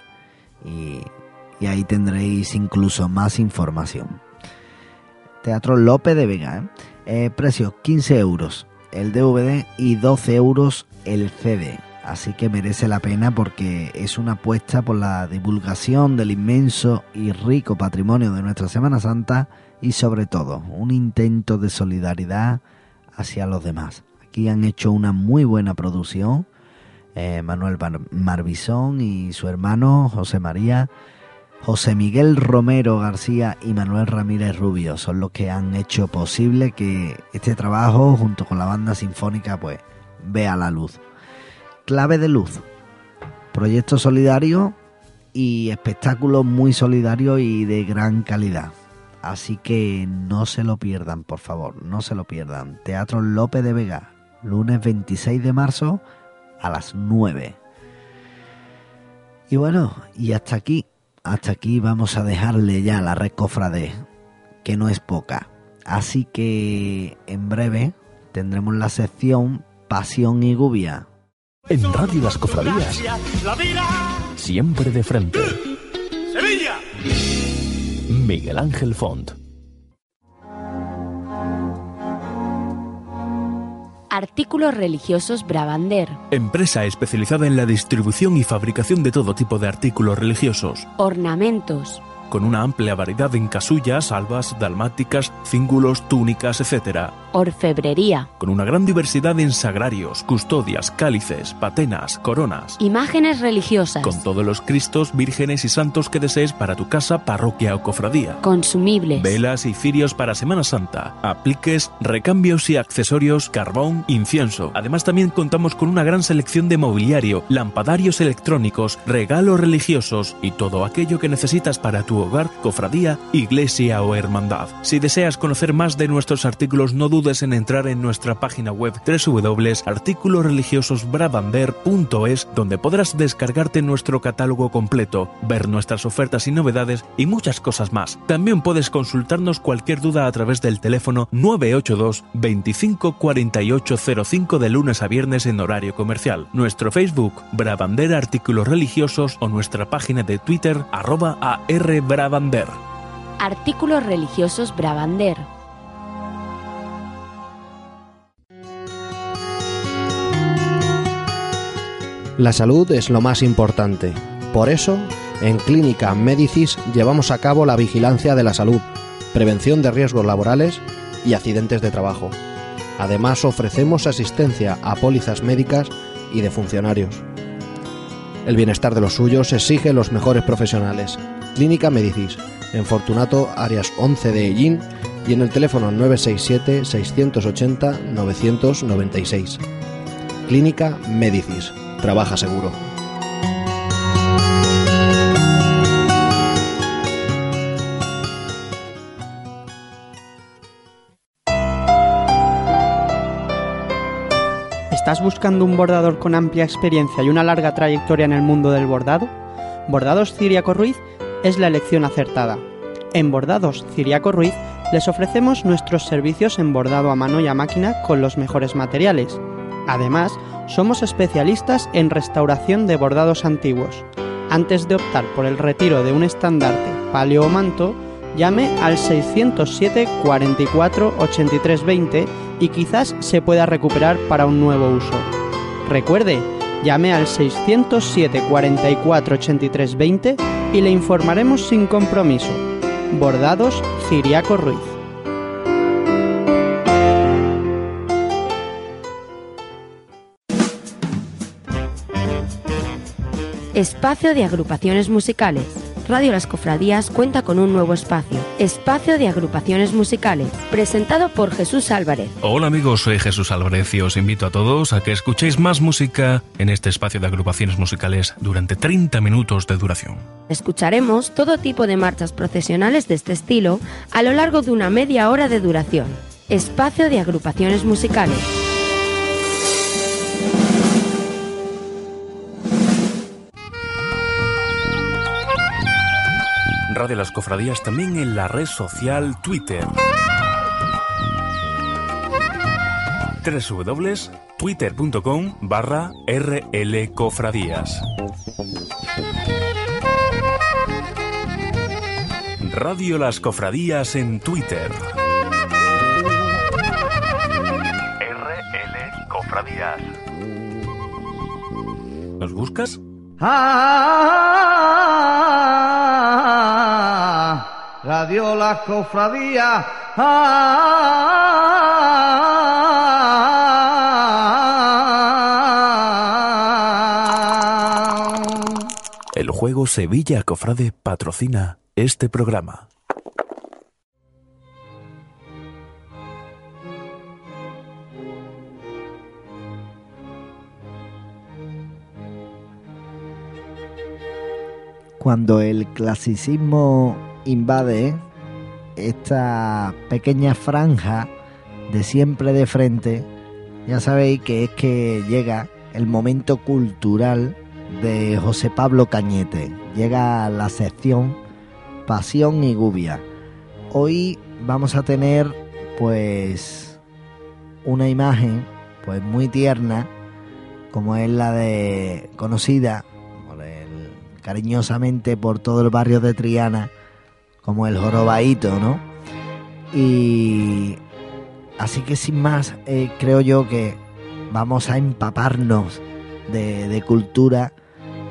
y ahí tendréis incluso más información. Teatro Lope de Vega, ¿eh? Eh, precio 15 euros el DVD y 12 euros el CD. Así que merece la pena porque es una apuesta por la divulgación del inmenso y rico patrimonio de nuestra Semana Santa y sobre todo un intento de solidaridad hacia los demás. Aquí han hecho una muy buena producción. Eh, Manuel Marbizón y su hermano José María José Miguel Romero García y Manuel Ramírez Rubio son los que han hecho posible que este trabajo junto con la banda sinfónica pues vea la luz. Clave de luz. Proyecto solidario y espectáculo muy solidario y de gran calidad. Así que no se lo pierdan, por favor, no se lo pierdan. Teatro López de Vega, lunes 26 de marzo a las 9. Y bueno, y hasta aquí hasta aquí vamos a dejarle ya la red que no es poca. Así que en breve tendremos la sección Pasión y Gubia. En Radio Las Cofradías, siempre de frente. Sevilla. Miguel Ángel Font. Artículos religiosos Bravander. Empresa especializada en la distribución y fabricación de todo tipo de artículos religiosos. Ornamentos con una amplia variedad en casullas, albas, dalmáticas, cíngulos, túnicas, etc. Orfebrería. Con una gran diversidad en sagrarios, custodias, cálices, patenas, coronas. Imágenes religiosas. Con todos los cristos, vírgenes y santos que desees para tu casa, parroquia o cofradía. Consumibles. Velas y cirios para Semana Santa. Apliques, recambios y accesorios, carbón, incienso. Además también contamos con una gran selección de mobiliario, lampadarios electrónicos, regalos religiosos y todo aquello que necesitas para tu hogar, cofradía, iglesia o hermandad. Si deseas conocer más de nuestros artículos, no dudes en entrar en nuestra página web www.articulosreligiososbrabander.es, donde podrás descargarte nuestro catálogo completo, ver nuestras ofertas y novedades y muchas cosas más. También puedes consultarnos cualquier duda a través del teléfono 982 25 4805 de lunes a viernes en horario comercial. Nuestro Facebook, Brabander Artículos Religiosos o nuestra página de Twitter, arroba arbrabander. Artículos religiosos Brabander. La salud es lo más importante. Por eso, en Clínica Medicis llevamos a cabo la vigilancia de la salud, prevención de riesgos laborales y accidentes de trabajo. Además, ofrecemos asistencia a pólizas médicas y de funcionarios. El bienestar de los suyos exige los mejores profesionales. Clínica Medicis, en Fortunato, áreas 11 de Ellín y en el teléfono 967-680-996. Clínica Medicis. Trabaja seguro. ¿Estás buscando un bordador con amplia experiencia y una larga trayectoria en el mundo del bordado? Bordados Ciriaco Ruiz es la elección acertada. En Bordados Ciriaco Ruiz les ofrecemos nuestros servicios en bordado a mano y a máquina con los mejores materiales. Además, somos especialistas en restauración de bordados antiguos. Antes de optar por el retiro de un estandarte, palio o manto, llame al 607 44 83 20 y quizás se pueda recuperar para un nuevo uso. Recuerde, llame al 607 44 83 20 y le informaremos sin compromiso. Bordados Ciriaco Ruiz. Espacio de agrupaciones musicales. Radio Las Cofradías cuenta con un nuevo espacio, Espacio de Agrupaciones Musicales, presentado por Jesús Álvarez. Hola amigos, soy Jesús Álvarez y os invito a todos a que escuchéis más música en este espacio de agrupaciones musicales durante 30 minutos de duración. Escucharemos todo tipo de marchas procesionales de este estilo a lo largo de una media hora de duración. Espacio de Agrupaciones Musicales. Radio Las Cofradías también en la red social Twitter. www.twitter.com barra rlcofradías. Radio Las Cofradías en Twitter. RL Cofradías. ¿Nos buscas? Ah, Radio La Cofradía. Ah, El juego Sevilla Cofrade patrocina este programa. Cuando el clasicismo invade esta pequeña franja de siempre de frente, ya sabéis que es que llega el momento cultural de José Pablo Cañete. Llega la sección Pasión y Gubia. Hoy vamos a tener pues una imagen pues muy tierna como es la de conocida cariñosamente por todo el barrio de Triana como el jorobaíto, ¿no? Y así que sin más, eh, creo yo que vamos a empaparnos de, cultura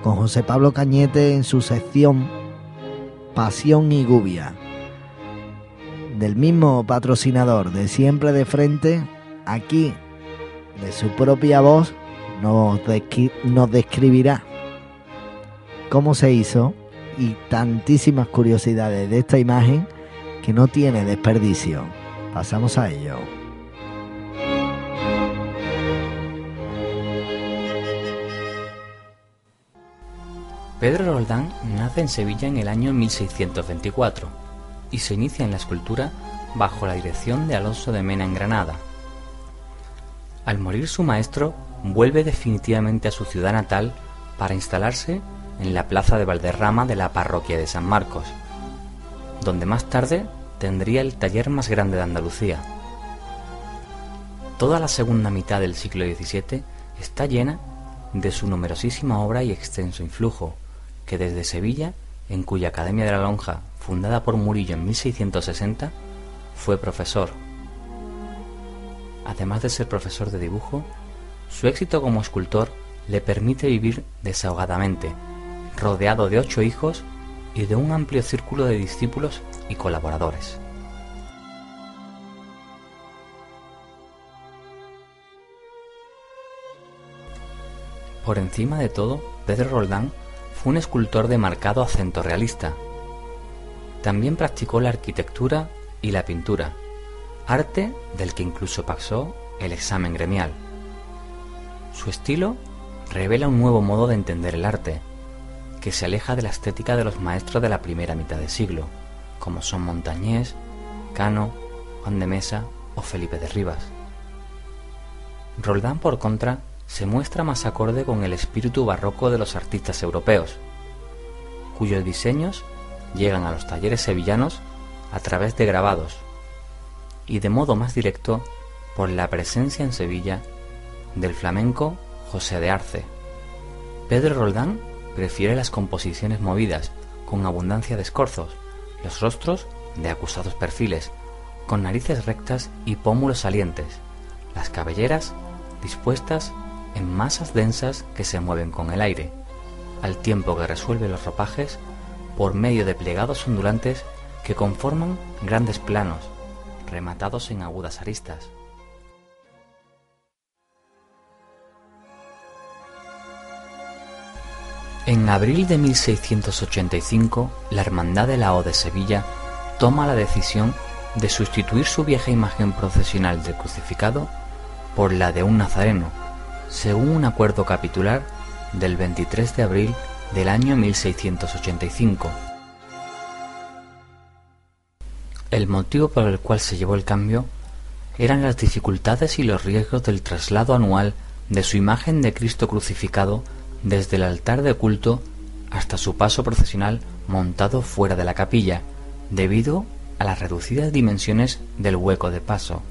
con José Pablo Cañete en su sección Pasión y Gubia. Del mismo patrocinador de Siempre de Frente, aquí, de su propia voz, nos describirá cómo se hizo y tantísimas curiosidades de esta imagen que no tiene desperdicio. Pasamos a ello. Pedro Roldán nace en Sevilla en el año 1624 y se inicia en la escultura bajo la dirección de Alonso de Mena en Granada. Al morir su maestro, vuelve definitivamente a su ciudad natal para instalarse en la plaza de Valderrama de la parroquia de San Marcos, donde más tarde tendría el taller más grande de Andalucía. Toda la segunda mitad del siglo XVII está llena de su numerosísima obra y extenso influjo, que desde Sevilla, en cuya Academia de la Lonja, fundada por Murillo en 1660, fue profesor. Además de ser profesor de dibujo, su éxito como escultor le permite vivir desahogadamente, rodeado de ocho hijos y de un amplio círculo de discípulos y colaboradores. Por encima de todo, Pedro Roldán fue un escultor de marcado acento realista. También practicó la arquitectura y la pintura, arte del que incluso pasó el examen gremial. Su estilo revela un nuevo modo de entender el arte, que se aleja de la estética de los maestros de la primera mitad del siglo, como son Montañés, Cano, Juan de Mesa o Felipe de Rivas. Roldán, por contra, se muestra más acorde con el espíritu barroco de los artistas europeos, cuyos diseños llegan a los talleres sevillanos a través de grabados y de modo más directo por la presencia en Sevilla del flamenco José de Arce. Pedro Roldán prefiere las composiciones movidas, con abundancia de escorzos, los rostros de acusados perfiles, con narices rectas y pómulos salientes, las cabelleras dispuestas en masas densas que se mueven con el aire, al tiempo que resuelve los ropajes por medio de plegados ondulantes que conforman grandes planos, rematados en agudas aristas. En abril de 1685, la Hermandad de la de Sevilla toma la decisión de sustituir su vieja imagen procesional del crucificado por la de un nazareno, según un acuerdo capitular del 23 de abril del año 1685. El motivo por el cual se llevó el cambio eran las dificultades y los riesgos del traslado anual de su imagen de Cristo crucificado desde el altar de culto hasta su paso procesional montado fuera de la capilla, debido a las reducidas dimensiones del hueco de paso,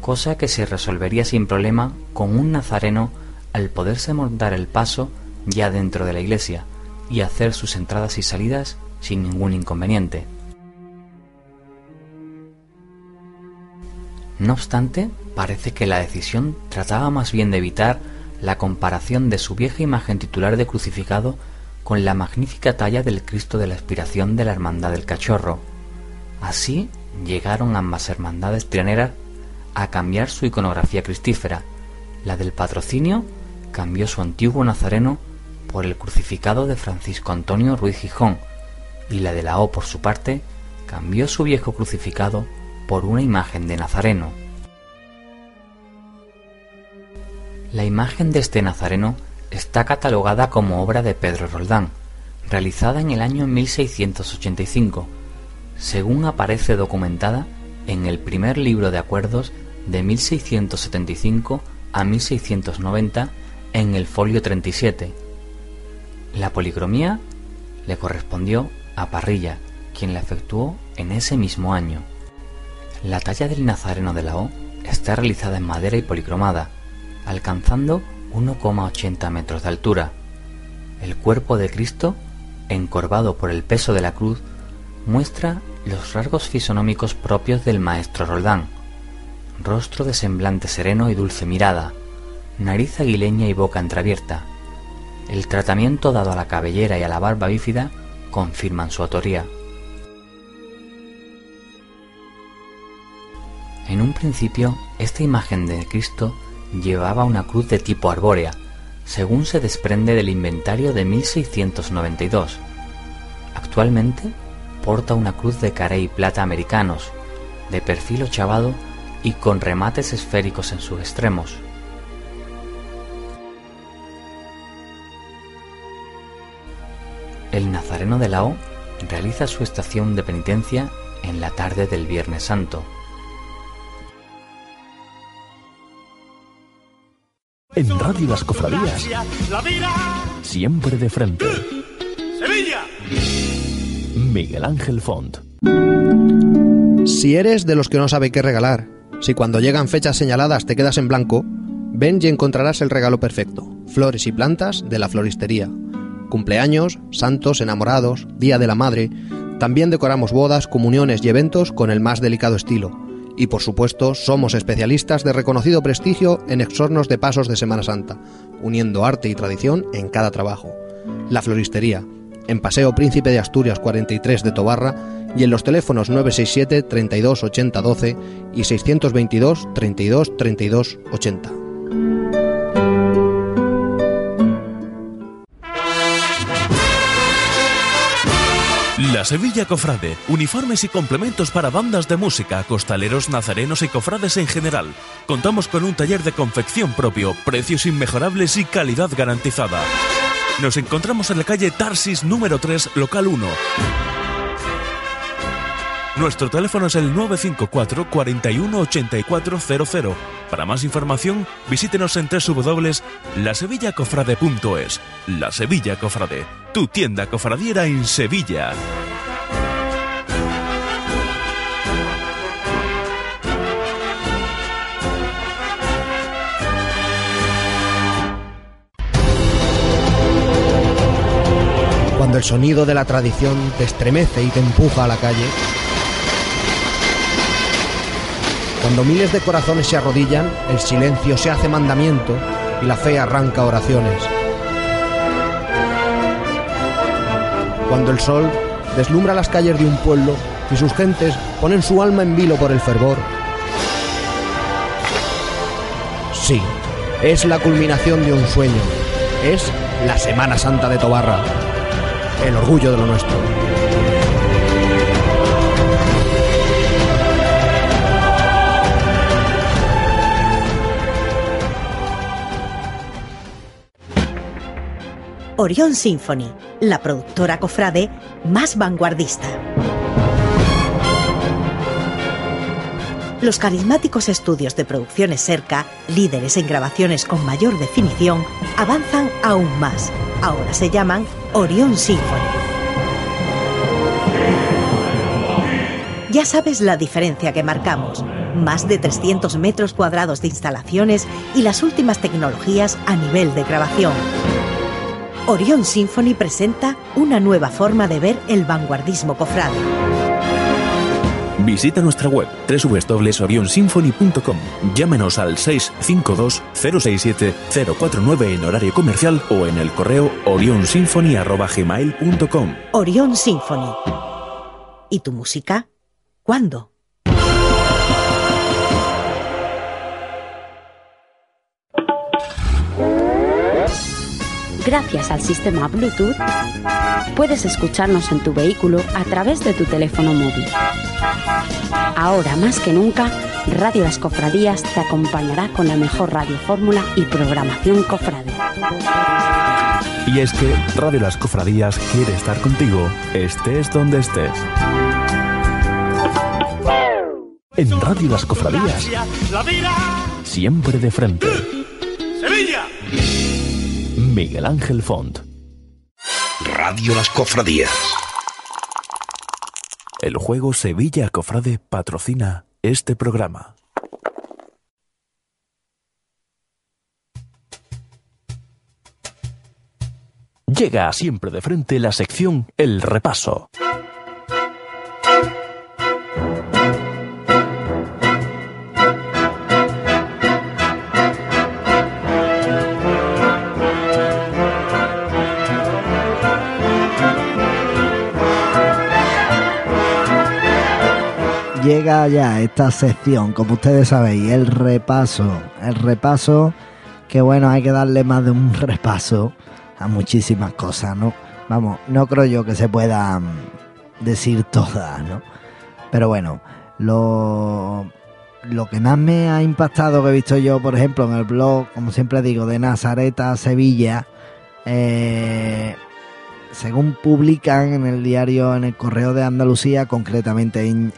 cosa que se resolvería sin problema con un nazareno al poderse montar el paso ya dentro de la iglesia y hacer sus entradas y salidas sin ningún inconveniente. No obstante, parece que la decisión trataba más bien de evitar la comparación de su vieja imagen titular de crucificado con la magnífica talla del Cristo de la Expiración de la Hermandad del Cachorro. Así llegaron ambas hermandades trianeras a cambiar su iconografía cristífera. La del patrocinio cambió su antiguo nazareno por el crucificado de Francisco Antonio Ruiz Gijón y la de la O por su parte cambió su viejo crucificado por una imagen de Nazareno. La imagen de este Nazareno está catalogada como obra de Pedro Roldán, realizada en el año 1685, según aparece documentada en el primer libro de acuerdos de 1675 a 1690 en el folio 37. La policromía le correspondió a Parrilla, quien la efectuó en ese mismo año. La talla del Nazareno de la O está realizada en madera y policromada, alcanzando 1,80 metros de altura. El cuerpo de Cristo, encorvado por el peso de la cruz, muestra los rasgos fisonómicos propios del maestro Roldán. Rostro de semblante sereno y dulce mirada, nariz aguileña y boca entreabierta. El tratamiento dado a la cabellera y a la barba bífida confirman su autoría. En un principio, esta imagen de Cristo llevaba una cruz de tipo arbórea, según se desprende del inventario de 1692. Actualmente porta una cruz de carey plata americanos, de perfil ochavado y con remates esféricos en sus extremos. el Nazareno de la O realiza su estación de penitencia en la tarde del Viernes Santo. En Radio Las Cofradías, siempre de frente. ¡Sevilla! Miguel Ángel Font. Si eres de los que no sabe qué regalar, si cuando llegan fechas señaladas te quedas en blanco, ven y encontrarás el regalo perfecto. Flores y plantas de la floristería. Cumpleaños, santos, enamorados, Día de la Madre. También decoramos bodas, comuniones y eventos con el más delicado estilo. Y por supuesto, somos especialistas de reconocido prestigio en exornos de pasos de Semana Santa, uniendo arte y tradición en cada trabajo. La Floristería, en Paseo Príncipe de Asturias 43 de Tobarra y en los teléfonos 967 32 80 12 y 622 32 32 80. La Sevilla Cofrade, uniformes y complementos para bandas de música, costaleros, nazarenos y cofrades en general. Contamos con un taller de confección propio, precios inmejorables y calidad garantizada. Nos encontramos en la calle Tarsis número 3, local 1. Nuestro teléfono es el 954 41 8400. Para más información, visítenos en www.lasevillacofrade.es. La Sevilla Cofrade, tu tienda cofradiera en Sevilla. El sonido de la tradición te estremece y te empuja a la calle. Cuando miles de corazones se arrodillan, el silencio se hace mandamiento y la fe arranca oraciones. Cuando el sol deslumbra las calles de un pueblo y sus gentes ponen su alma en vilo por el fervor. Sí, es la culminación de un sueño. Es la Semana Santa de Tobarra. El orgullo de lo nuestro. Orion Symphony, la productora cofrade más vanguardista. Los carismáticos estudios de producciones cerca, líderes en grabaciones con mayor definición, avanzan aún más. Ahora se llaman Orion Symphony. Ya sabes la diferencia que marcamos. Más de 300 metros cuadrados de instalaciones y las últimas tecnologías a nivel de grabación. Orion Symphony presenta una nueva forma de ver el vanguardismo cofrade. Visita nuestra web www.orionsymphony.com. Llámenos al 652-067-049 en horario comercial o en el correo orionsymphony.gmail.com. Orion Symphony. ¿Y tu música? ¿Cuándo? Gracias al sistema Bluetooth, puedes escucharnos en tu vehículo a través de tu teléfono móvil. Ahora más que nunca, Radio Las Cofradías te acompañará con la mejor radio fórmula y programación cofrade. Y es que Radio Las Cofradías quiere estar contigo, estés donde estés. En Radio Las Cofradías, siempre de frente. Sevilla. Miguel Ángel Font. Radio Las Cofradías. El juego Sevilla Cofrade patrocina este programa. Llega siempre de frente la sección El Repaso. Llega ya esta sección, como ustedes sabéis, el repaso. El repaso, que bueno, hay que darle más de un repaso a muchísimas cosas, ¿no? Vamos, no creo yo que se puedan decir todas, ¿no? Pero bueno, lo, lo que más me ha impactado que he visto yo, por ejemplo, en el blog, como siempre digo, de Nazareta a Sevilla, eh, según publican en el diario, en el Correo de Andalucía, concretamente en,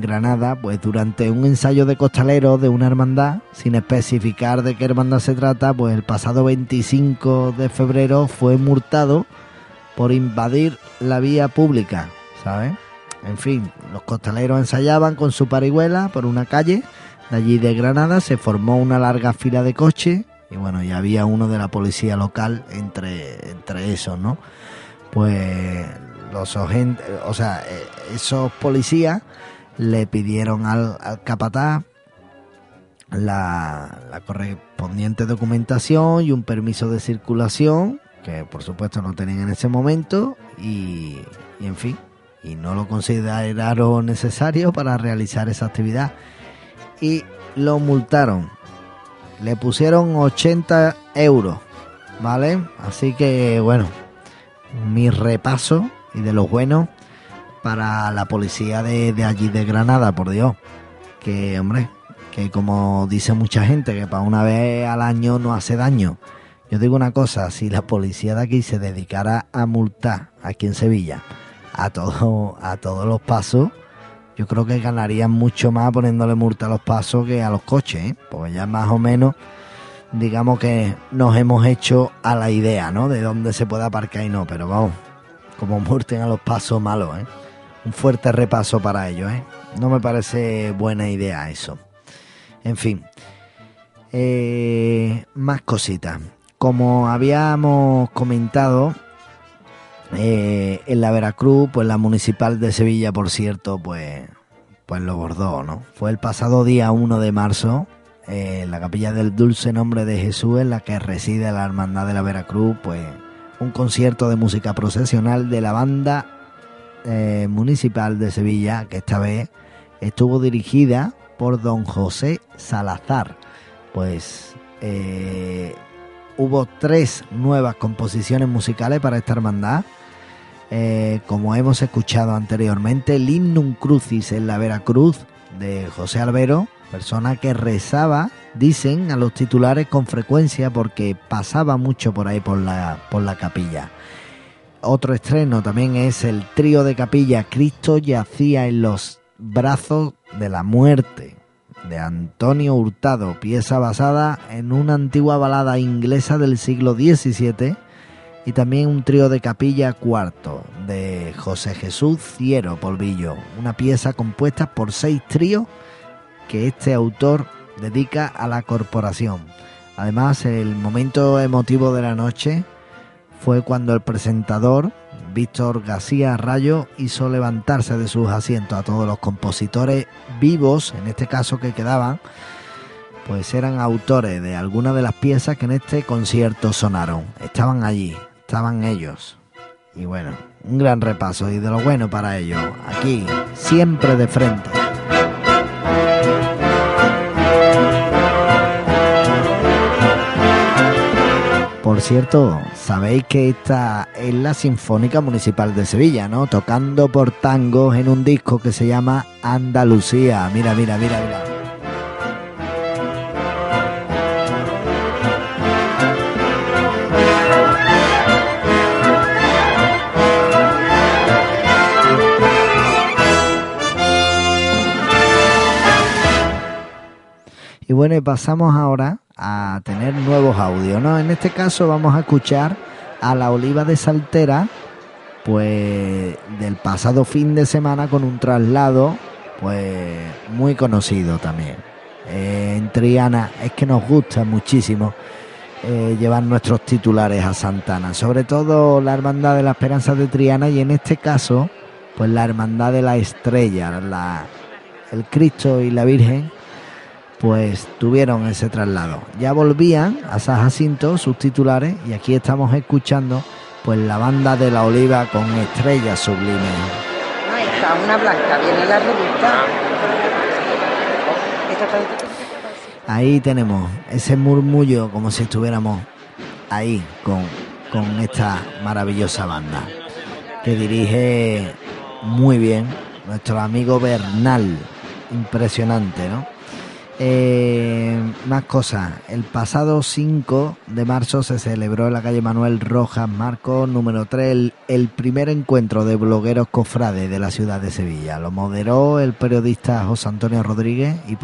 Granada, pues durante un ensayo de costaleros de una hermandad, sin especificar de qué hermandad se trata, pues el pasado 25 de febrero fue multado por invadir la vía pública, ¿sabes? En fin, los costaleros ensayaban con su parihuela por una calle de allí de Granada, se formó una larga fila de coches y bueno, ya había uno de la policía local entre, entre esos, ¿no? Pues los o sea, eh, esos policías le pidieron al, al capataz la, la correspondiente documentación y un permiso de circulación, que por supuesto no tenían en ese momento, y, y en fin, y no lo consideraron necesario para realizar esa actividad. Y lo multaron. Le pusieron 80 euros, ¿vale? Así que bueno, mi repaso y de los buenos para la policía de, allí de Granada, por Dios. Que, hombre, que como dice mucha gente, que para una vez al año no hace daño. Yo digo una cosa, si la policía de aquí se dedicara a multar aquí en Sevilla a, todo, a todos los pasos, yo creo que ganarían mucho más poniéndole multa a los pasos que a los coches, ¿eh? porque ya más o menos digamos que nos hemos hecho a la idea, ¿no? De dónde se puede aparcar y no, pero vamos, como multen a los pasos malos, ¿eh? Un fuerte repaso para ellos, ¿eh? No me parece buena idea eso. En fin, eh, más cositas. Como habíamos comentado, eh, en la Veracruz, pues la municipal de Sevilla, por cierto, pues, pues lo bordó, ¿no? Fue el pasado día 1 de marzo, eh, en la capilla del Dulce Nombre de Jesús, en la que reside la Hermandad de la Veracruz, pues un concierto de música procesional de la banda eh, municipal de Sevilla, que esta vez estuvo dirigida por don José Salazar. Pues hubo tres nuevas composiciones musicales para esta hermandad. Eh, como hemos escuchado anteriormente, el Himnum Crucis en la Veracruz de José Albero, persona que rezaba, dicen a los titulares con frecuencia porque pasaba mucho por ahí por la, por la capilla. Otro estreno también es el trío de capilla Cristo yacía en los brazos de la muerte de Antonio Hurtado, pieza basada en una antigua balada inglesa del siglo XVII y también un trío de capilla cuarto de José Jesús Ciero Polvillo, una pieza compuesta por seis tríos que este autor dedica a la corporación. Además, el momento emotivo de la noche fue cuando el presentador, Víctor García Rayo, hizo levantarse de sus asientos a todos los compositores vivos, en este caso que quedaban, pues eran autores de algunas de las piezas que en este concierto sonaron. Estaban allí, estaban ellos. Y bueno, un gran repaso y de lo bueno para ellos. Aquí, siempre de frente. Por cierto, sabéis que esta es la Sinfónica Municipal de Sevilla, ¿no? Tocando por tangos en un disco que se llama Andalucía. Mira, mira, mira, mira. Y bueno, y pasamos ahora a tener nuevos audios, ¿no? En este caso vamos a escuchar a la Oliva de Saltera, pues del pasado fin de semana con un traslado, pues muy conocido también. Eh, en Triana es que nos gusta muchísimo eh, llevar nuestros titulares a Santana, sobre todo la Hermandad de la Esperanza de Triana y en este caso, pues la Hermandad de la Estrella, la, el Cristo y la Virgen pues tuvieron ese traslado. Ya volvían a San Jacinto sus titulares y aquí estamos escuchando pues la banda de la Oliva con estrellas sublimes. No, está una blanca, viene la revista. Ahí tenemos ese murmullo como si estuviéramos ahí con, con esta maravillosa banda que dirige muy bien nuestro amigo Bernal. Impresionante, ¿no? Eh, más cosas. El pasado 5 de marzo se celebró en la calle Manuel Rojas Marcos número 3 el, primer encuentro de blogueros cofrades de la ciudad de Sevilla. Lo moderó el periodista José Antonio Rodríguez y,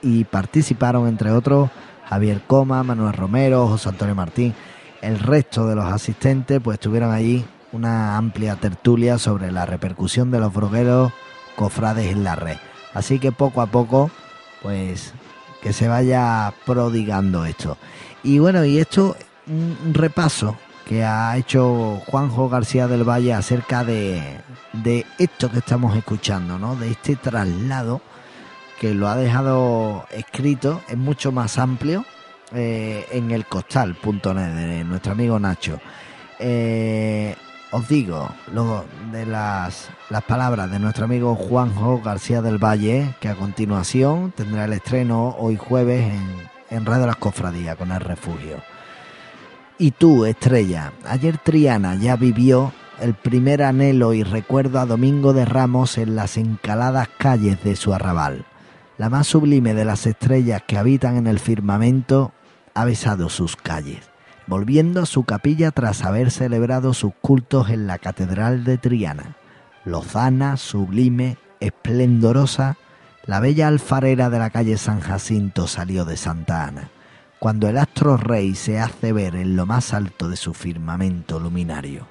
y participaron entre otros Javier Coma, Manuel Romero, José Antonio Martín. El resto de los asistentes pues tuvieron allí una amplia tertulia sobre la repercusión de los blogueros cofrades en la red. Así que poco a poco pues que se vaya prodigando esto. Y bueno, y esto, un repaso que ha hecho Juanjo García del Valle acerca de, de esto que estamos escuchando, ¿no? De este traslado que lo ha dejado escrito, es mucho más amplio eh, en el costal.net de nuestro amigo Nacho. Eh, os digo luego de las, las palabras de nuestro amigo Juanjo García del Valle, que a continuación tendrá el estreno hoy jueves en, en Radio Las Cofradías con el refugio. Y tú, estrella, ayer Triana ya vivió el primer anhelo y recuerdo a Domingo de Ramos en las encaladas calles de su arrabal. La más sublime de las estrellas que habitan en el firmamento ha besado sus calles volviendo a su capilla tras haber celebrado sus cultos en la Catedral de Triana. Lozana, sublime, esplendorosa, la bella alfarera de la calle San Jacinto salió de Santa Ana, cuando el astro rey se hace ver en lo más alto de su firmamento luminario.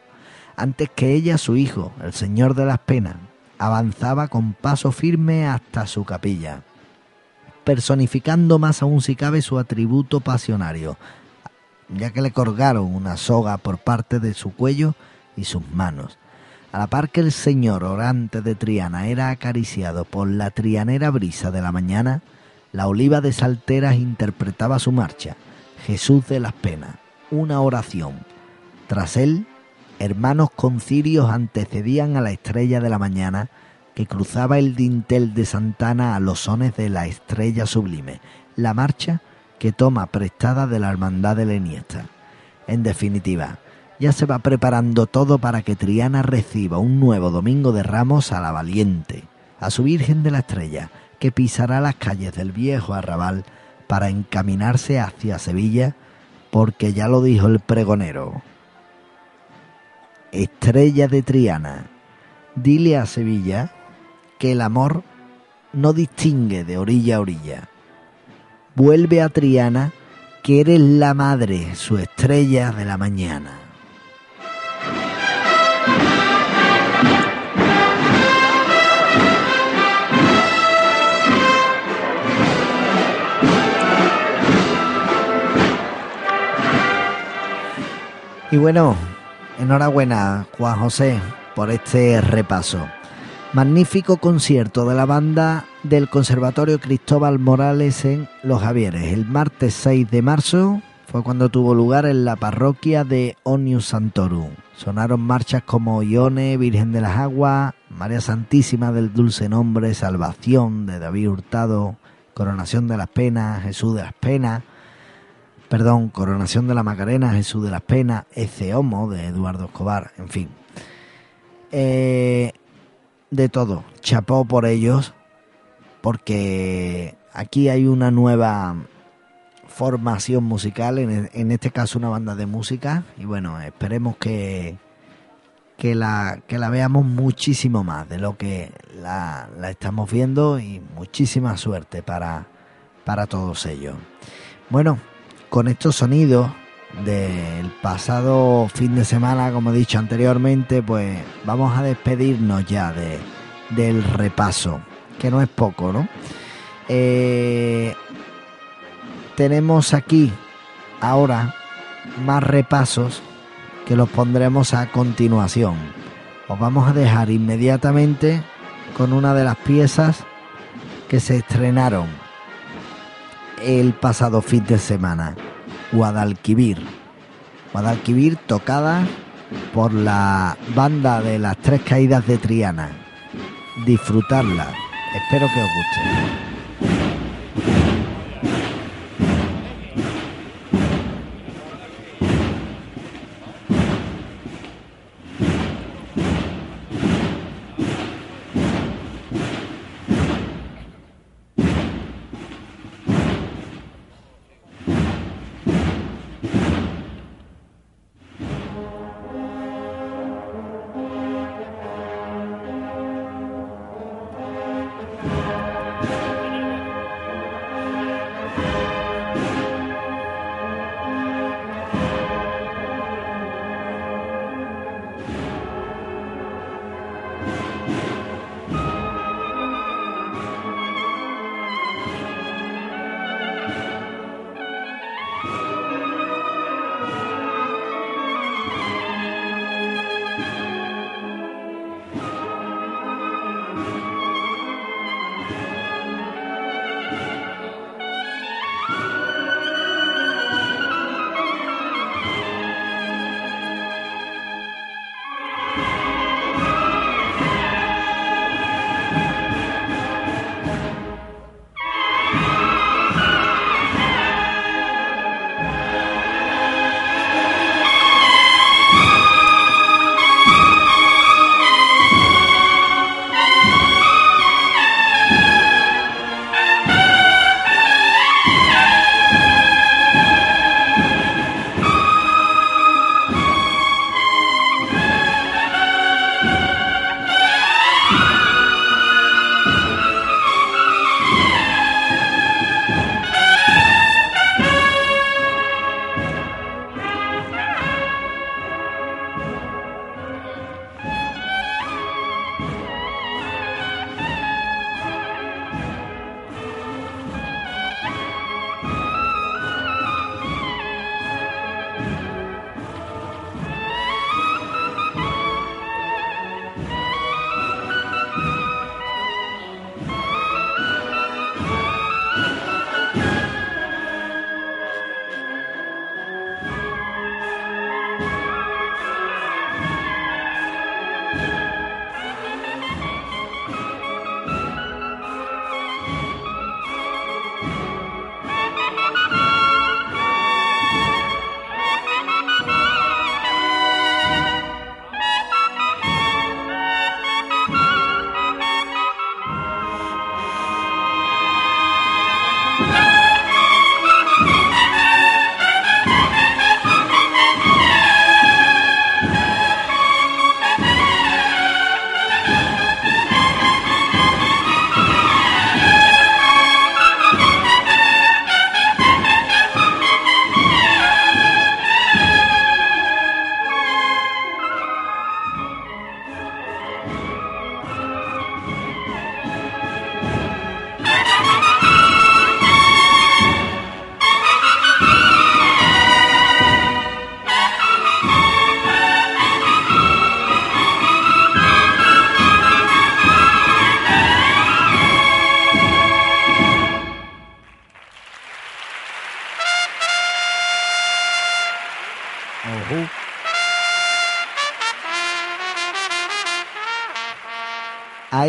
Antes que ella, su hijo, el Señor de las Penas, avanzaba con paso firme hasta su capilla, personificando más aún si cabe su atributo pasionario, ya que le colgaron una soga por parte de su cuello y sus manos. A la par que el señor orante de Triana era acariciado por la trianera brisa de la mañana, la oliva de Salteras interpretaba su marcha, Jesús de las Penas, una oración. Tras él, hermanos concirios antecedían a la estrella de la mañana que cruzaba el dintel de Santana a los sones de la estrella sublime, la marcha que toma prestada de la hermandad de la Iniesta. En definitiva, ya se va preparando todo para que Triana reciba un nuevo Domingo de Ramos a la Valiente, a su Virgen de la Estrella, que pisará las calles del viejo arrabal para encaminarse hacia Sevilla, porque ya lo dijo el pregonero. Estrella de Triana, dile a Sevilla que el amor no distingue de orilla a orilla vuelve a Triana, que eres la madre, su estrella de la mañana. Y bueno, enhorabuena Juan José por este repaso. Magnífico concierto de la banda del Conservatorio Cristóbal Morales en Los Javieres. El martes 6 de marzo fue cuando tuvo lugar en la parroquia de Onius Santorum. Sonaron marchas como Ione, Virgen de las Aguas, María Santísima del Dulce Nombre, Salvación de David Hurtado, Coronación de las Penas, Jesús de las Penas, perdón, Coronación de la Macarena, Jesús de las Penas, Ece Homo de Eduardo Escobar, en fin. Eh, de todo. Chapó por ellos, porque aquí hay una nueva formación musical, en, en, este caso una banda de música, y bueno, esperemos que, que, la, que la veamos muchísimo más de lo que la, la estamos viendo y muchísima suerte para, para todos ellos. Bueno, con estos sonidos del pasado fin de semana, como he dicho anteriormente, pues vamos a despedirnos ya de, del repaso, que no es poco, ¿no? Eh, tenemos aquí ahora más repasos que los pondremos a continuación. Os vamos a dejar inmediatamente con una de las piezas que se estrenaron el pasado fin de semana. Guadalquivir. Guadalquivir tocada por la banda de las tres caídas de Triana. Disfrutarla. Espero que os guste.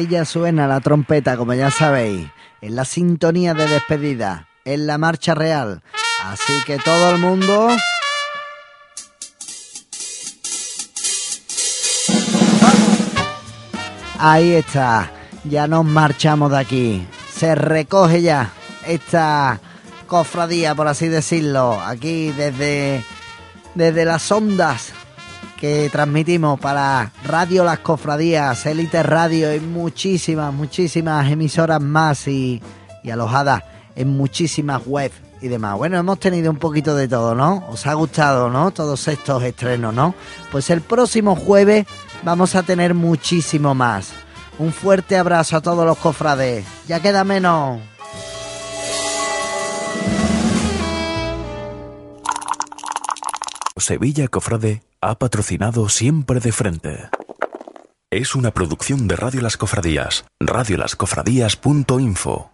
Ahí ya suena la trompeta, como ya sabéis. En la sintonía de despedida. En la marcha real. Así que todo el mundo... Ahí está. Ya nos marchamos de aquí. Se recoge ya esta cofradía, por así decirlo, aquí desde, desde las ondas que transmitimos para Radio Las Cofradías, Elite Radio y muchísimas, muchísimas emisoras más y, y alojadas en muchísimas webs y demás. Bueno, hemos tenido un poquito de todo, ¿no? ¿Os ha gustado, no? Todos estos estrenos, ¿no? Pues el próximo jueves vamos a tener muchísimo más. Un fuerte abrazo a todos los cofrades. Ya queda menos. Sevilla Cofrade ha patrocinado siempre de frente. Es una producción de Radio Las Cofradías, radiolascofradías.info.